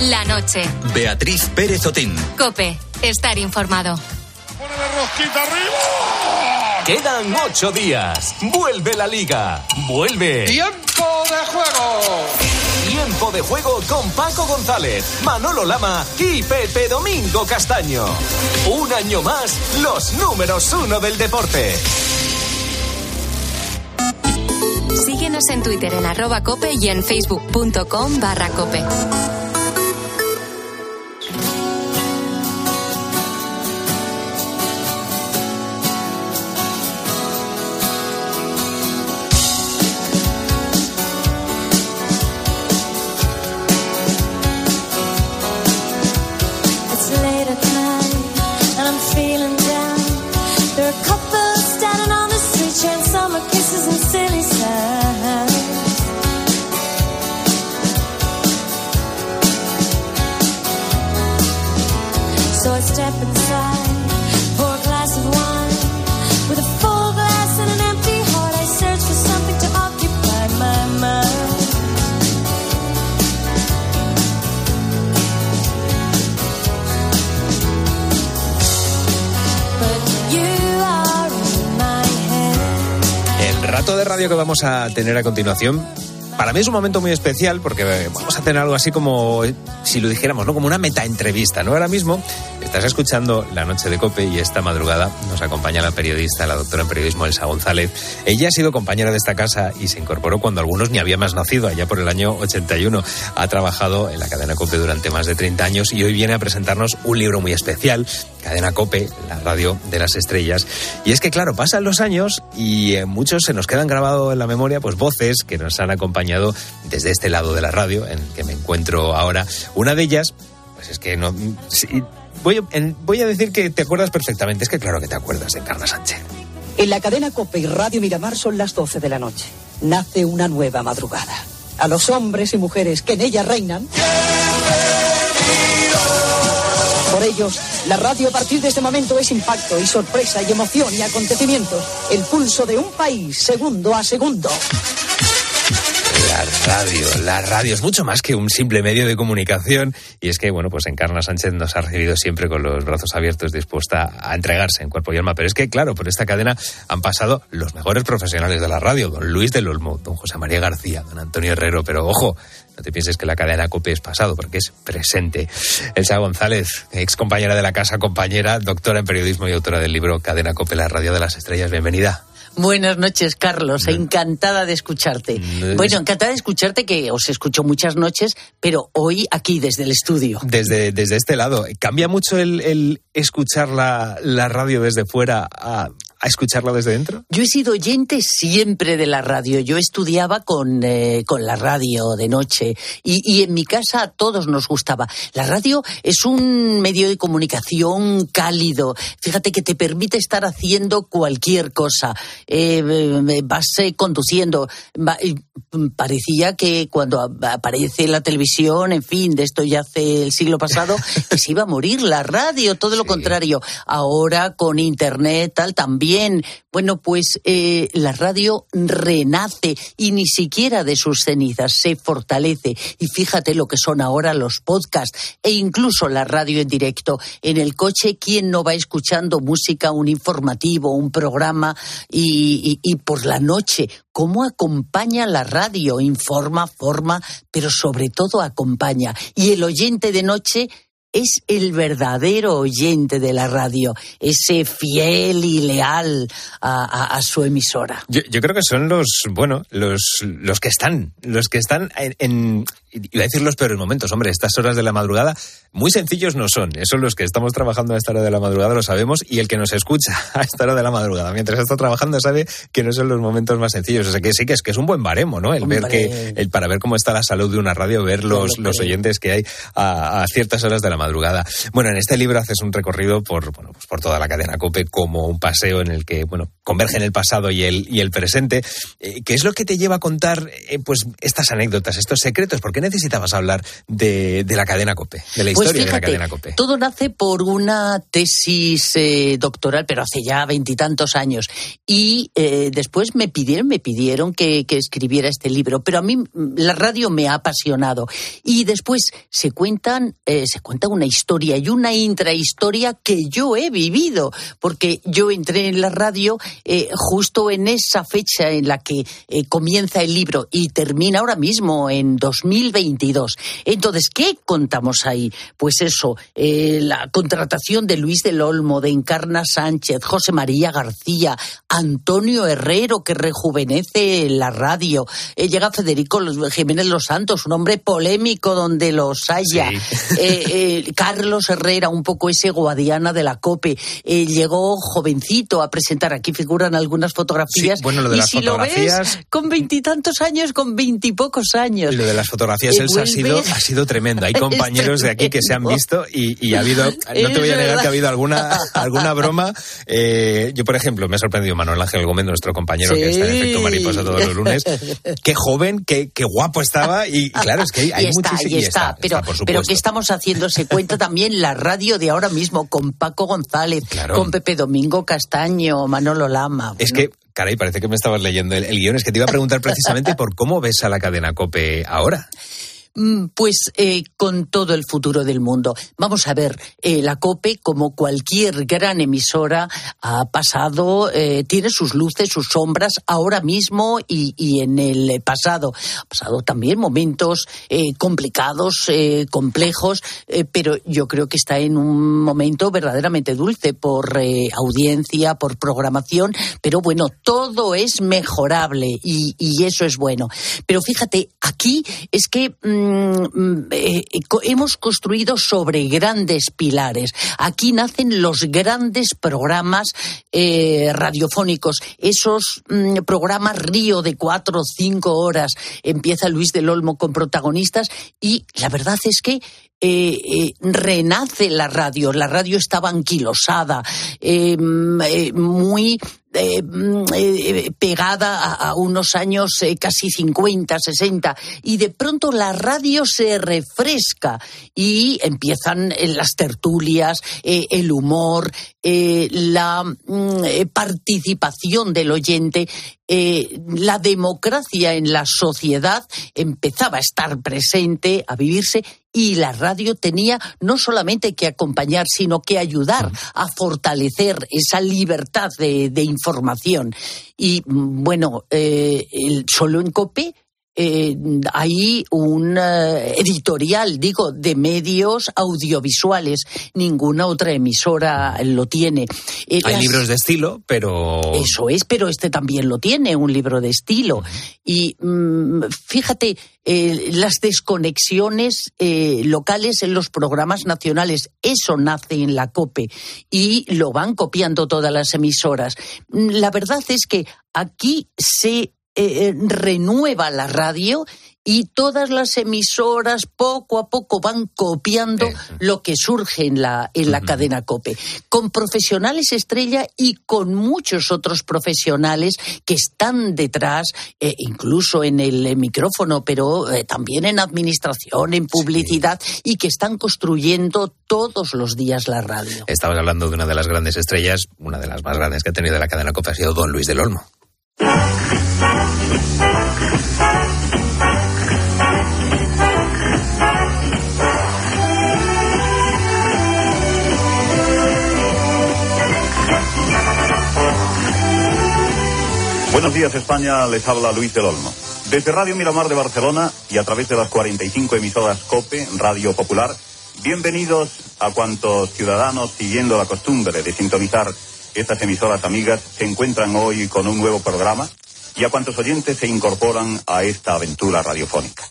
La noche.
Beatriz Pérez Otín.
Cope. Estar informado.
Quedan ocho días. Vuelve la liga. Vuelve.
¡Tiempo de juego!
Tiempo de juego con Paco González, Manolo Lama y Pepe Domingo Castaño. Un año más, los números uno del deporte.
Síguenos
en Twitter en arroba cope y en facebook.com barra cope.
I'm
see de radio que vamos a tener a continuación, para mí es un momento muy especial porque vamos a tener algo así como, si lo dijéramos, ¿no? Como una meta entrevista, ¿no? Ahora mismo estás escuchando La Noche de Cope y esta madrugada nos acompaña la periodista, la doctora en periodismo Elsa González. Ella ha sido compañera de esta casa y se incorporó cuando algunos ni había más nacido, allá por el año 81. Ha trabajado en la cadena Cope durante más de 30 años y hoy viene a presentarnos un libro muy especial, Cadena Cope, la radio de las estrellas. Y es que, claro, pasan los años y eh, muchos se nos quedan grabados en la memoria, pues voces que nos han acompañado desde este lado de la radio en que me encuentro ahora. Una de ellas, pues es que no. En- voy a decir que te acuerdas perfectamente. Es que claro que te acuerdas de Carla Sánchez.
En la cadena Cope y Radio Miramar son las 12 de la noche. Nace una nueva madrugada. A los hombres y mujeres que en ella reinan. Por ellos, la radio a partir de este momento es impacto y sorpresa y emoción y acontecimientos. El pulso de un país, segundo a segundo.
La radio, la radio es mucho más que un simple medio de comunicación y es que, bueno, pues Encarna Sánchez nos ha recibido siempre con los brazos abiertos, dispuesta a entregarse en cuerpo y alma. Pero es que, claro, por esta cadena han pasado los mejores profesionales de la radio, don Luis del Olmo, don José María García, don Antonio Herrero, pero ojo, no te pienses que la cadena COPE es pasado, porque es presente. Elsa González, ex compañera de la casa, compañera, doctora en periodismo y autora del libro Cadena COPE, la radio de las estrellas. Bienvenida.
Buenas noches, Carlos. Encantada de escucharte.
Mm.
Bueno, encantada de escucharte, que os escucho muchas noches, pero hoy aquí desde el estudio.
Desde, desde este lado, ¿cambia mucho el, el escuchar la, la radio desde fuera a, a escucharla desde dentro?
Yo he sido oyente siempre de la radio. Yo estudiaba con, eh, con la radio de noche y, y en mi casa a todos nos gustaba. La radio es un medio de comunicación cálido. Fíjate que te permite estar haciendo cualquier cosa. Eh, eh, vas eh, conduciendo. Parecía que cuando aparece la televisión, en fin, de esto ya hace el siglo pasado, que se iba a morir la radio, todo lo contrario. Ahora con internet, tal, también. Bueno, pues eh, la radio renace y ni siquiera de sus cenizas se fortalece. Y fíjate lo que son ahora los podcasts e incluso la radio en directo. En el coche, ¿quién no va escuchando música, un informativo, un programa? Y- y por la noche, ¿cómo acompaña la radio? Informa, forma, pero sobre todo acompaña. Y el oyente de noche es el verdadero oyente de la radio, ese fiel y leal a, su emisora.
Yo, creo que son los, bueno, los, los que están, los que están en- iba a decir los peores momentos, hombre, estas horas de la madrugada, muy sencillos no son, esos los que estamos trabajando a esta hora de la madrugada lo sabemos y el que nos escucha a esta hora de la madrugada mientras está trabajando sabe que no son los momentos más sencillos, o sea que sí que es que es un buen baremo, ¿no? El ver que, el, para ver cómo está la salud de una radio, ver los, los oyentes que hay a, a ciertas horas de la madrugada. Bueno, en este libro haces un recorrido por, bueno, pues por toda la cadena COPE como un paseo en el que, bueno, convergen el pasado y el, y el presente. Eh, ¿Qué es lo que te lleva a contar, eh, pues, estas anécdotas, estos secretos? ¿Por qué necesitabas hablar de, de la cadena COPE, de la
Pues
historia de la cadena COPE?
Todo nace por una tesis eh, doctoral, pero hace ya veintitantos años. Y eh, después me pidieron, me pidieron que, que escribiera este libro. Pero a mí mm, la radio me ha apasionado. Y después se cuentan, eh, se cuenta una historia y una intrahistoria que yo he vivido, porque yo entré en la radio eh, justo en esa fecha en la que eh, comienza el libro y termina ahora mismo en 2022. Entonces, ¿qué contamos ahí? Pues eso, eh, la contratación de Luis del Olmo, de Encarna Sánchez, José María García, Antonio Herrero, que rejuvenece la radio. Eh, llega Federico Jiménez Los Santos, un hombre polémico donde los haya. Eh, eh, Carlos Herrera, un poco ese guadiana de la COPE. Llegó jovencito a presentar. Aquí figuran algunas fotografías.
Sí, bueno, lo de
y
las
si lo
fotografías-
ves, con veintitantos años, con veintipocos años.
Lo de las fotografías,
Eh,
Elsa, ha sido, ha sido tremendo. Hay compañeros de aquí que se han visto y, y ha habido, no te voy a negar que ha habido alguna, alguna broma. Eh, yo, por ejemplo, me ha sorprendido Manuel Ángel Gómez, nuestro compañero que está en efecto mariposa todos los lunes. Qué joven, qué, qué guapo estaba y claro, es que hay, hay
y está, y está, pero,
por supuesto.
pero ¿qué estamos haciendo? Se cuenta también la radio de ahora mismo con Paco González, con Pepe Domingo Castaño, Manolo Lama.
Es que, caray, parece que me estabas leyendo el, el guion. Es que te iba a preguntar precisamente por cómo ves a la cadena COPE ahora.
Mm, Pues eh, con todo el futuro del mundo. Vamos a ver, eh, la COPE, como cualquier gran emisora, ha pasado, eh, tiene sus luces, sus sombras, ahora mismo y, y en el pasado. Ha pasado también momentos eh, complicados, complejos, pero yo creo que está en un momento verdaderamente dulce por audiencia, por programación, pero bueno, todo es mejorable y, eso es bueno. Pero fíjate, aquí es que mm, eh, co- hemos construido sobre grandes pilares. Aquí nacen los grandes programas eh, radiofónicos, esos mm, programas río de cuatro o cinco horas. Empieza Luis del Olmo con protagonistas y la verdad es que eh, eh, renace la radio. La radio estaba anquilosada, eh, mm, eh, muy eh, mm, eh, pegada a, unos años eh, casi 50, 60, y de pronto la radio se refresca y empiezan eh, las tertulias, eh, el humor, eh, la mm, eh, participación del oyente, eh, la democracia en la sociedad empezaba a estar presente, a vivirse, y la radio tenía no solamente que acompañar, sino que ayudar a fortalecer esa libertad de, de información. Y mm, bueno, eh, el- solo en COPE eh, hay un eh, editorial, digo, de medios audiovisuales. Ninguna otra emisora lo tiene. Eh,
Hay
las-
libros de estilo, pero...
eso es, pero este también lo tiene, un libro de estilo. Y mm, fíjate, las desconexiones locales en los programas nacionales, eso nace en la COPE y lo van copiando todas las emisoras. Mm, La verdad es que aquí se eh, renueva la radio y todas las emisoras poco a poco van copiando lo que surge en la, en la cadena COPE, con profesionales estrella y con muchos otros profesionales que están detrás, eh, incluso en el eh, micrófono, pero eh, también en administración, en publicidad, y que están construyendo todos los días la radio.
Estabas hablando de una de las grandes estrellas, una de las más grandes que ha tenido la cadena COPE ha sido Don Luis del Olmo.
Buenos días España, les habla Luis del Olmo. Desde Radio Miramar de Barcelona y a través de las 45 emisoras COPE, Radio Popular, bienvenidos a cuantos ciudadanos siguiendo la costumbre de sintonizar estas emisoras amigas se encuentran hoy con un nuevo programa y a cuantos oyentes se incorporan a esta aventura radiofónica.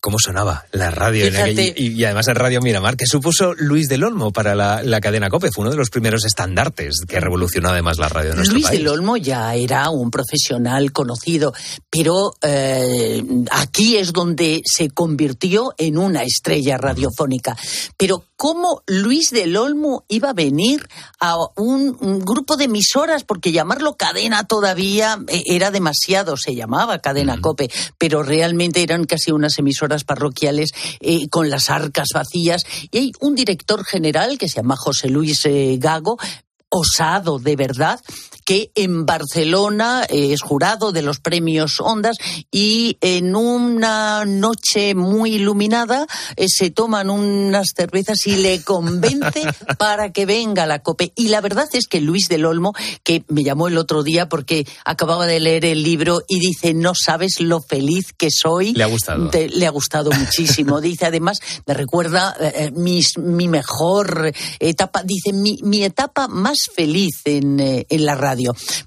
¿Cómo sonaba la radio? en aquel- y, y además el Radio Miramar, que supuso Luis del Olmo para la, la cadena COPE. Fue uno de los primeros estandartes que revolucionó además la radio en nuestro
Luis
país.
del Olmo ya era un profesional conocido, pero eh, aquí es donde se convirtió en una estrella radiofónica. Pero ¿cómo Luis del Olmo iba a venir a un, un grupo de emisoras? Porque llamarlo cadena todavía eh, era demasiado, se llamaba cadena COPE, pero realmente eran casi unas emisoras parroquiales eh, con las arcas vacías. Y hay un director general que se llama José Luis eh, Gago, osado de verdad, que en Barcelona eh, es jurado de los premios Ondas y en una noche muy iluminada eh, se toman unas cervezas y le convence para que venga la COPE. Y la verdad es que Luis del Olmo, que me llamó el otro día porque acababa de leer el libro y dice, no sabes lo feliz que soy.
Le ha gustado.
Te- le ha gustado muchísimo. Dice, además, me recuerda eh, eh, mis- mi mejor etapa, dice, mi, mi etapa más feliz en, eh, en la radio.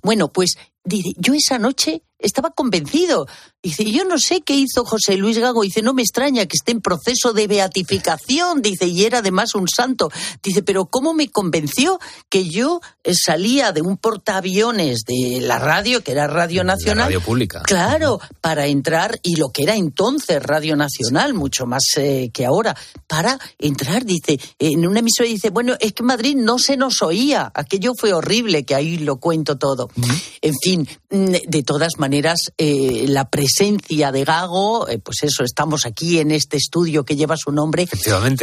Bueno, pues, yo esa noche estaba convencido. Dice, yo no sé qué hizo José Luis Gago. Dice, no me extraña que esté en proceso de beatificación. Dice, y era además un santo. Dice, pero ¿cómo me convenció que yo eh, salía de un portaaviones de la radio, que era Radio Nacional?
radio pública.
Claro, para entrar, y lo que era entonces Radio Nacional, mucho más eh, que ahora, para entrar, dice, en una emisora dice, bueno, es que Madrid no se nos oía, aquello fue horrible, que ahí lo cuento todo. En fin, mm, de todas maneras, eh, la presencia de Gago, eh, pues eso, estamos aquí en este estudio que lleva su nombre,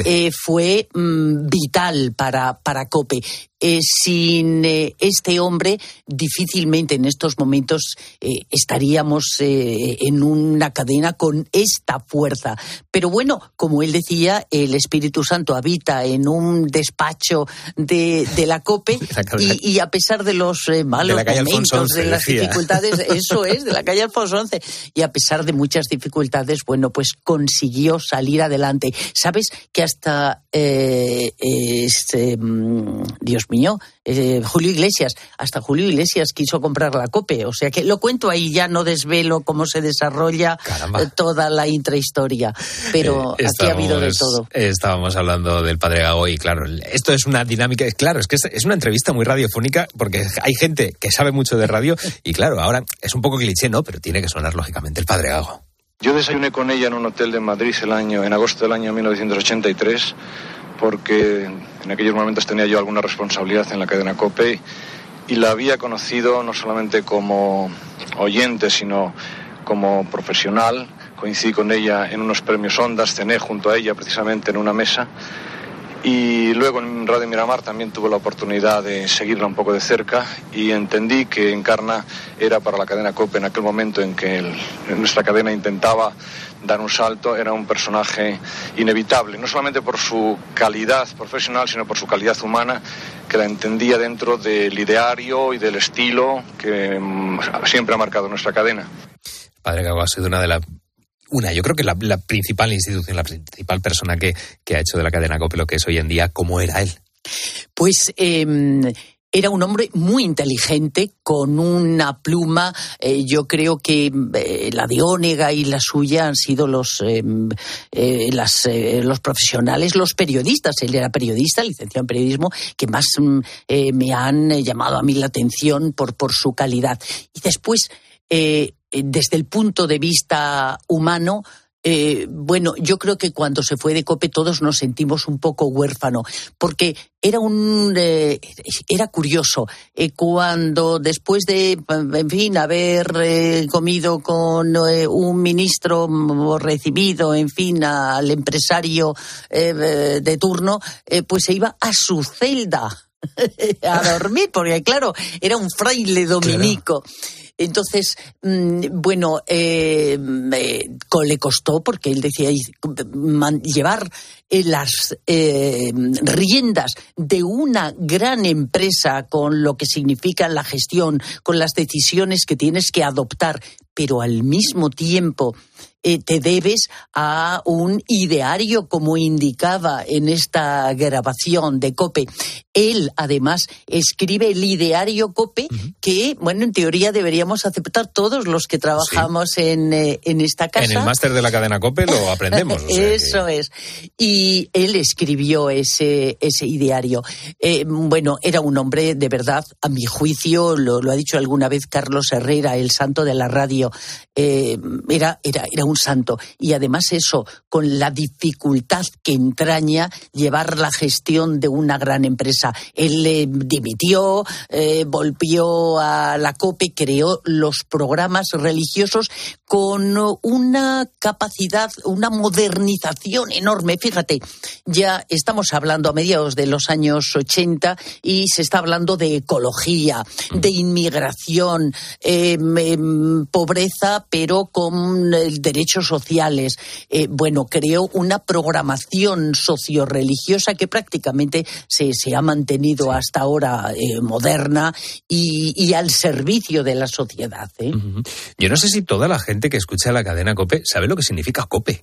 eh, fue mm, vital para, para COPE. Eh, sin eh, este hombre, difícilmente en estos momentos eh, estaríamos en una cadena con esta fuerza. Pero bueno, como él decía, el Espíritu Santo habita en un despacho de, de la COPE y, y a pesar de los malos
De
momentos, de las
decía.
dificultades, eso es, de la calle Alfonso XI, y a pesar de muchas dificultades, bueno, pues consiguió salir adelante. ¿Sabes que hasta, eh, este, mm, Dios mío, eh, Julio Iglesias, hasta Julio Iglesias quiso comprar la COPE? O sea que lo cuento ahí, ya no desvelo cómo se desarrolla eh, toda la intrahistoria, pero
Eh,
aquí ha habido de
estábamos-
todo.
Estábamos hablando del padre Gago y claro, esto es una dinámica, es- claro, es que es, es una entrevista muy radiofónica porque hay gente que sabe mucho de radio y claro, ahora es un poco cliché, ¿no? Pero tiene que sonar lógicamente el padre Gago.
Yo desayuné con ella en un hotel de Madrid el año, en agosto del año 1983, porque en aquellos momentos tenía yo alguna responsabilidad en la cadena COPE y la había conocido no solamente como oyente, sino como profesional. Coincidí con ella en unos premios Ondas, cené junto a ella precisamente en una mesa. Y luego en Radio Miramar también tuve la oportunidad de seguirla un poco de cerca y entendí que Encarna era para la cadena COPE en aquel momento en que el- nuestra cadena intentaba dar un salto, era un personaje inevitable, no solamente por su calidad profesional, sino por su calidad humana, que la entendía dentro del ideario y del estilo que mm, siempre ha marcado nuestra cadena.
Padre Gago ha sido una de las una, yo creo que la, principal institución, la principal persona que, que ha hecho de la cadena COPE lo que es hoy en día, ¿cómo era él?
Pues eh, era un hombre muy inteligente, con una pluma. eh, yo creo que eh, la de Ónega y la suya han sido los, eh, eh, los profesionales, los periodistas. Él era periodista, licenciado en periodismo, que más mm, me han llamado a mí la atención por, por su calidad. Y después, eh, desde el punto de vista humano, eh, bueno, yo creo que cuando se fue de Cope todos nos sentimos un poco huérfano, porque era un eh, era curioso eh, cuando después de, en fin, haber eh, comido con un ministro o recibido, en fin, al empresario de turno, pues se iba a su celda a dormir, porque claro, era un fraile dominico. Entonces, mm, bueno, eh, le costó, porque él decía, llevar eh, las eh, riendas de una gran empresa con lo que significa la gestión, con las decisiones que tienes que adoptar, pero al mismo tiempo te debes a un ideario, como indicaba en esta grabación de COPE. Él, además, escribe el ideario COPE que, bueno, en teoría deberíamos aceptar todos los que trabajamos en, eh, en esta casa.
En el máster de la cadena COPE lo aprendemos. o sea que-
Eso es. Y él escribió ese, ese ideario. Eh, bueno, era un hombre de verdad, a mi juicio, lo, lo ha dicho alguna vez Carlos Herrera, el santo de la radio, eh, era, era, era un santo. Y además eso, con la dificultad que entraña llevar la gestión de una gran empresa Él eh, dimitió, volvió a la COPE, creó los programas religiosos con una capacidad, una modernización enorme. Fíjate, ya estamos hablando a mediados de los años 80 y se está hablando de ecología, de inmigración, em, em, pobreza, pero con eh, derechos sociales. Eh, bueno, creó una programación socio-religiosa que prácticamente se, ha mantenido hasta ahora eh, moderna y, y al servicio de la sociedad. ¿eh?
Yo no sé si toda la gente que escucha la cadena COPE sabe lo que significa COPE.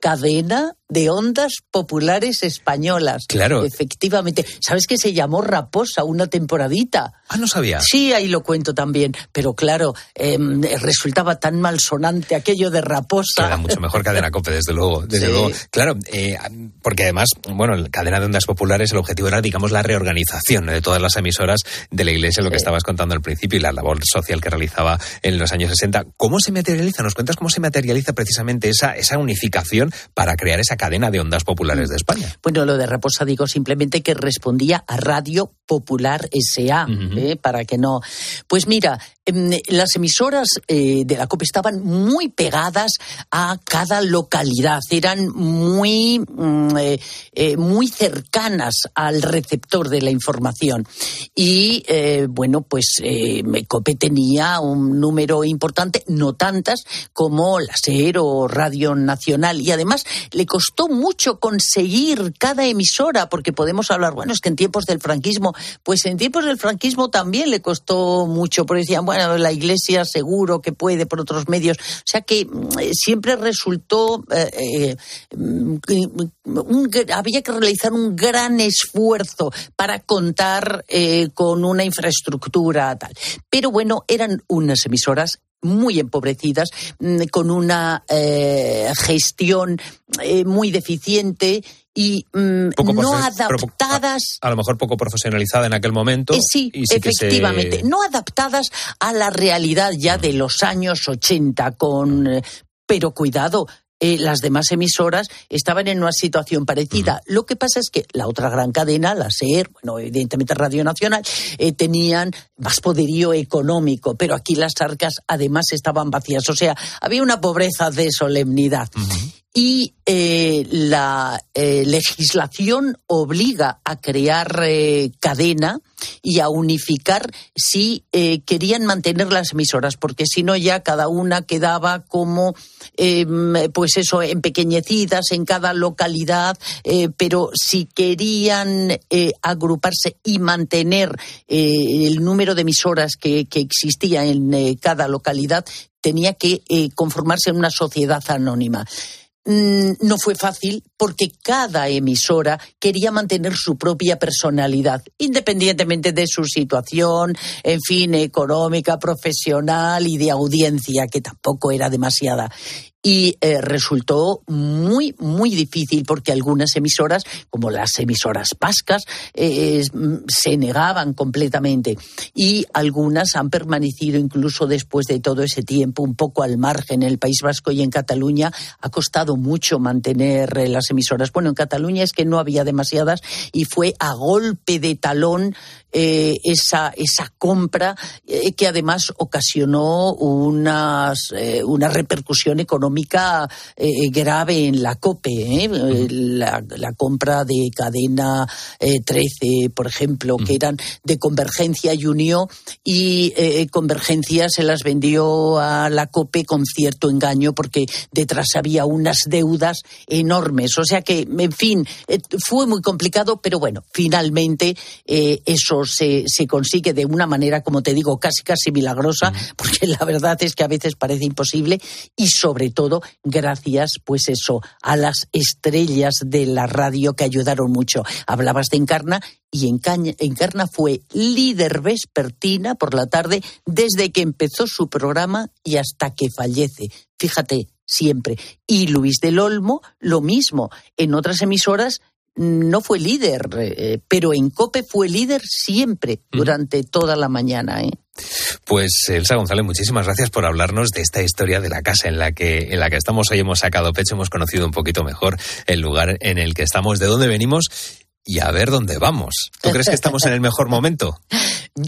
Cadena de ondas populares españolas.
Claro.
Efectivamente. ¿Sabes que se llamó Raposa una temporadita?
Ah, no sabía.
Sí, ahí lo cuento también. Pero claro, em, resultaba tan malsonante aquello de Raposa.
Queda mucho mejor cadena COPE, desde luego. Desde
Sí.
luego. Claro, eh, porque además, bueno, la cadena de ondas populares, el objetivo era, digamos, la reorganización de todas las emisoras de la Iglesia, lo que estabas contando al principio, y la labor social que realizaba en los años 60. ¿Cómo se materializa? ¿Nos cuentas cómo se materializa precisamente esa, esa unificación para crear esa cadena de ondas populares de España?
Bueno, lo de Raposa digo simplemente que respondía a Radio Popular SA, ¿eh? para que no. Pues mira, las emisoras eh, de la COPE estaban muy pegadas a cada localidad, eran muy, mm, eh, eh, muy cercanas al receptor de la información. Y bueno, pues COPE tenía un número importante, no tantas como la SER o Radio Nacional. Y además le costó mucho conseguir cada emisora, porque podemos hablar, bueno, es que en tiempos del franquismo, pues en tiempos del franquismo también le costó mucho, porque decían, bueno, la iglesia seguro que puede por otros medios. O sea que mm, eh, siempre resultó, eh, eh, mm, había que realizar un gran esfuerzo para contar con una infraestructura tal. Pero bueno, eran unas emisoras muy empobrecidas, mm, con una gestión muy deficiente y mm, no adaptadas
A lo mejor poco profesionalizada en aquel momento.
eh, sí,
y sí que se-
efectivamente, no adaptadas a la realidad ya de los años 80 con eh, pero cuidado, eh, las demás emisoras estaban en una situación parecida. Lo que pasa es que la otra gran cadena, la SER, bueno, evidentemente Radio Nacional, eh, tenían más poderío económico, pero aquí las arcas además estaban vacías. O sea, había una pobreza de solemnidad. Y eh, la eh, legislación obliga a crear eh, cadena y a unificar si eh, querían mantener las emisoras, porque si no ya cada una quedaba como, eh, pues eso, empequeñecidas en cada localidad, pero si querían agruparse y mantener el número de emisoras que, existía en cada localidad, tenía que conformarse en una sociedad anónima. Mm, no fue fácil porque cada emisora quería mantener su propia personalidad, independientemente de su situación, en fin, económica, profesional y de audiencia, que tampoco era demasiada. Y eh, resultó muy, muy difícil porque algunas emisoras, como las emisoras vascas, eh, mm, se negaban completamente. Y algunas han permanecido incluso después de todo ese tiempo un poco al margen. En el País Vasco y en Cataluña ha costado mucho mantener eh, las emisoras. Bueno, en Cataluña es que no había demasiadas y fue a golpe de talón eh, esa, esa compra eh, que además ocasionó unas, eh, una repercusión económica grave en la COPE. La, la compra de cadena eh, 13, por ejemplo, que eran de Convergencia y Unió, y Convergencia se las vendió a la COPE con cierto engaño porque detrás había unas deudas enormes. O sea que, en fin, fue muy complicado, pero bueno, finalmente eh, eso se, se consigue de una manera, como te digo, casi casi milagrosa, porque la verdad es que a veces parece imposible y sobre todo gracias, pues eso, a las estrellas de la radio que ayudaron mucho. Hablabas de Encarna y Encaña- Encarna fue líder vespertina por la tarde desde que empezó su programa y hasta que fallece. Fíjate, siempre. Y Luis del Olmo, lo mismo. En otras emisoras no fue líder, eh, pero en COPE fue líder siempre, durante toda la mañana. ¿eh?
Pues Elsa González, muchísimas gracias por hablarnos de esta historia de la casa en la que en la que estamos hoy hemos sacado pecho, hemos conocido un poquito mejor el lugar en el que estamos, de dónde venimos y a ver dónde vamos. ¿Tú crees que estamos en el mejor momento?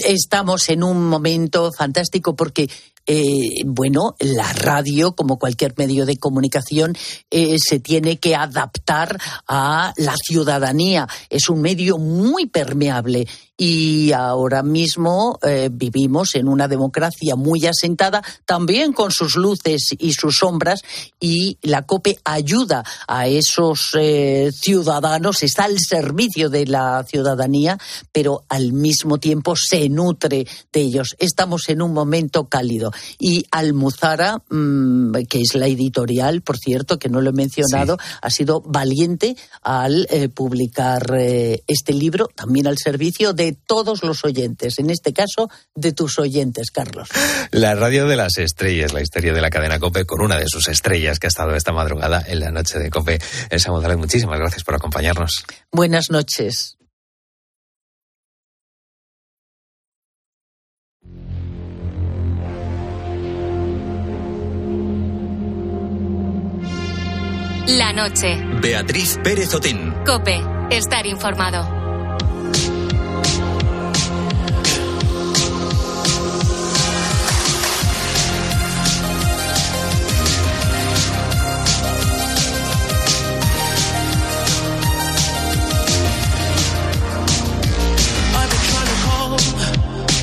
Estamos en un momento fantástico porque, eh, bueno, la radio, como cualquier medio de comunicación, eh, se tiene que adaptar a la ciudadanía. Es un medio muy permeable y ahora mismo eh, vivimos en una democracia muy asentada, también con sus luces y sus sombras, y la COPE ayuda a esos eh, ciudadanos, está al servicio de la ciudadanía, pero al mismo tiempo se nutre de ellos. Estamos en un momento cálido. Y Almuzara, mm, que es la editorial, por cierto, que no lo he mencionado, ha sido valiente al eh, publicar este libro, también al servicio de todos los oyentes, en este caso de tus oyentes, Carlos.
La radio de las estrellas, la historia de la cadena COPE con una de sus estrellas que ha estado esta madrugada en la noche de COPE. Elsa González, muchísimas gracias por acompañarnos.
Buenas noches.
La noche.
Beatriz Pérez Otín.
Cope. Estar informado.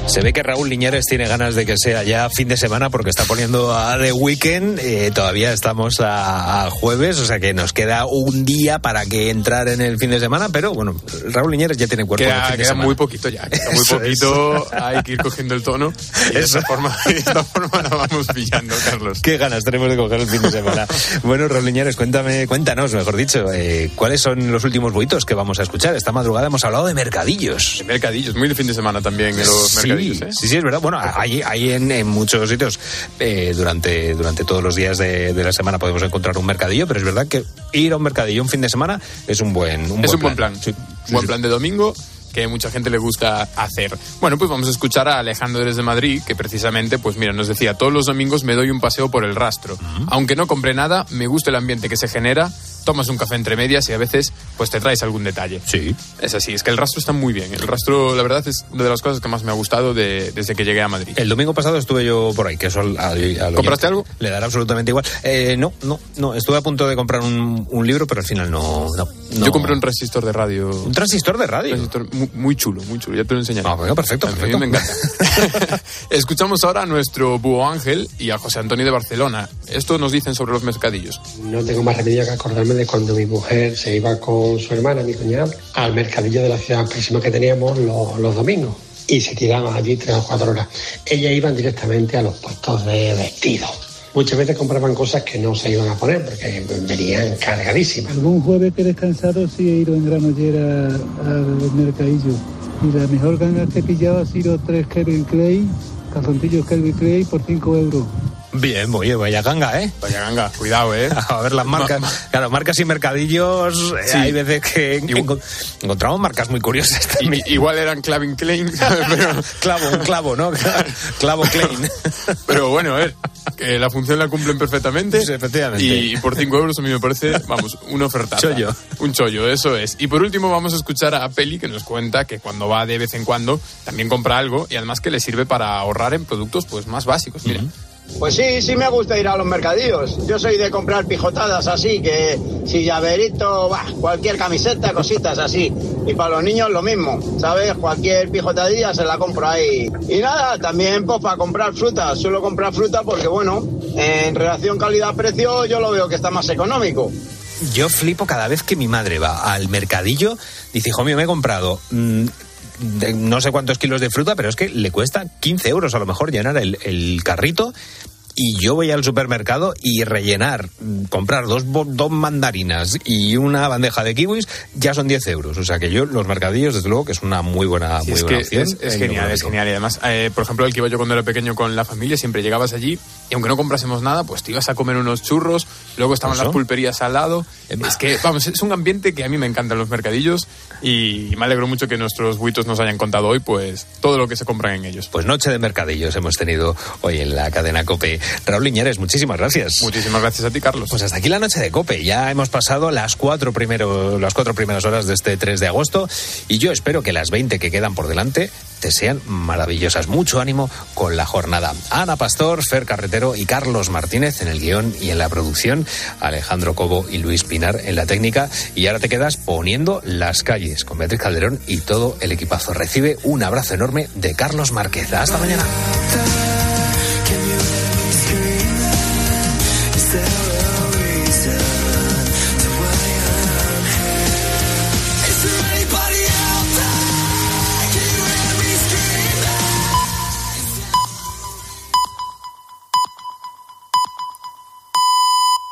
Se ve que Raúl Liñares tiene ganas de que sea ya fin de semana porque está poniendo a The Weekend. Eh, todavía estamos a, a jueves, o sea que nos queda un día para que entrar en el fin de semana, pero bueno, Raúl Liñares ya tiene cuerpo de
Queda,
fin de
queda
semana.
muy poquito ya, queda muy poquito, hay que ir cogiendo el tono y de esta forma, de esta forma la vamos pillando, Carlos.
Qué ganas tenemos de coger el fin de semana. bueno, Raúl Liñares, cuéntame, cuéntanos, mejor dicho, eh, ¿cuáles son los últimos buitos que vamos a escuchar? Esta madrugada hemos hablado de mercadillos.
De mercadillos, muy de fin de semana también en los
Sí,
mercadillos, ¿eh?
sí, sí, es verdad. Bueno, hay, hay en, en muchos sitios eh, durante, durante todos los días de, de la semana podemos encontrar un mercadillo, pero es verdad que ir a un mercadillo un fin de semana es un buen, un
es
buen
un buen plan,
Sí,
un buen plan de domingo que mucha gente le gusta hacer. Bueno, pues vamos a escuchar a Alejandro desde Madrid, que precisamente, pues mira, nos decía, todos los domingos me doy un paseo por el rastro. Aunque no compré nada, me gusta el ambiente que se genera, tomas un café entre medias y a veces, pues te traes algún detalle.
Sí.
Es así, es que el rastro está muy bien. El rastro, la verdad, es una de las cosas que más me ha gustado de- desde que llegué a Madrid.
El domingo pasado estuve yo por ahí, que eso al, al- al
¿Compraste algo?
Le dará absolutamente igual. Eh, no, no, no. Estuve a punto de comprar un, un libro, pero al final no. no, no.
Yo compré un resistor de radio.
Un transistor de radio.
Resistor muy, muy chulo, muy chulo. Ya te lo enseñaré.
Ah, bueno, perfecto,
A mí
perfecto.
me encanta. Escuchamos ahora a nuestro búho Ángel y a José Antonio de Barcelona. Esto nos dicen sobre los mercadillos.
No tengo más remedio que acordarme de cuando mi mujer se iba con su hermana, mi cuñada, al mercadillo de la ciudad próxima que teníamos los, domingos. Y se tiraban allí tres o cuatro horas. Ellas iban directamente a los puestos de vestidos. Muchas veces compraban cosas que no se iban a poner porque venían cargadísimas.
Algún jueves que descansado sí he ido en Granollera al mercadillo. Y la mejor ganga que he pillado ha sido tres Kelvin Clay, calzoncillos Kelvin Clay por 5 euros.
Bien, oye, vaya ganga, ¿eh?
Vaya ganga, cuidado, ¿eh?
A ver las marcas. Claro, marcas y mercadillos. eh,
Sí.
Hay veces que encon- encontramos marcas muy curiosas también.
Igual eran Clavin Klein, ¿sabes? pero,
Clavo, un clavo, ¿no? Clavo Klein.
pero bueno, a ver, que la función la cumplen perfectamente.
Sí, efectivamente.
Y por 5 euros a mí me parece, vamos, una oferta.
Chollo.
Un chollo, eso es. Y por último vamos a escuchar a Peli que nos cuenta que cuando va de vez en cuando también compra algo y además que le sirve para ahorrar en productos pues más básicos. Mira.
Pues sí, sí me gusta ir a los mercadillos. Yo soy de comprar pijotadas así, que si llaverito, bah, cualquier camiseta, cositas así. Y para los niños lo mismo, ¿sabes? Cualquier pijotadilla se la compro ahí. Y nada, también pues para comprar fruta. Suelo comprar fruta porque bueno, en relación calidad-precio yo lo veo que está más económico.
Yo flipo cada vez que mi madre va al mercadillo, dice, hijo mío, me he comprado mm, no sé cuántos kilos de fruta, pero es que le cuesta 15 euros a lo mejor llenar el, el carrito. Y yo voy al supermercado y rellenar, mm, comprar dos, dos mandarinas y una bandeja de kiwis, ya son 10 euros. O sea que yo, los mercadillos, desde luego, que es una muy buena,
Sí,
muy
es
buena
que
opción.
es, es genial, es genial. Y además, eh, por ejemplo, el que iba yo cuando era pequeño con la familia, siempre llegabas allí y aunque no comprásemos nada, pues te ibas a comer unos churros, luego estaban
Eso.
las pulperías al lado. Es que, vamos, es un ambiente que a mí me encantan los mercadillos y me alegro mucho que nuestros buitos nos hayan contado hoy, pues, todo lo que se compran en ellos.
Pues noche de mercadillos hemos tenido hoy en la cadena COPE. Raúl Iñárez, muchísimas gracias.
Muchísimas gracias a ti, Carlos.
Pues hasta aquí la noche de Cope. Ya hemos pasado las cuatro, primero, las cuatro primeras horas de este 3 de agosto y yo espero que las 20 que quedan por delante te sean maravillosas. Mucho ánimo con la jornada. Ana Pastor, Fer Carretero y Carlos Martínez en el guion y en la producción, Alejandro Cobo y Luis Pinar en la técnica y ahora te quedas poniendo las calles con Beatriz Calderón y todo el equipazo. Recibe un abrazo enorme de Carlos Márquez. Hasta mañana.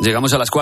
Llegamos a las 4.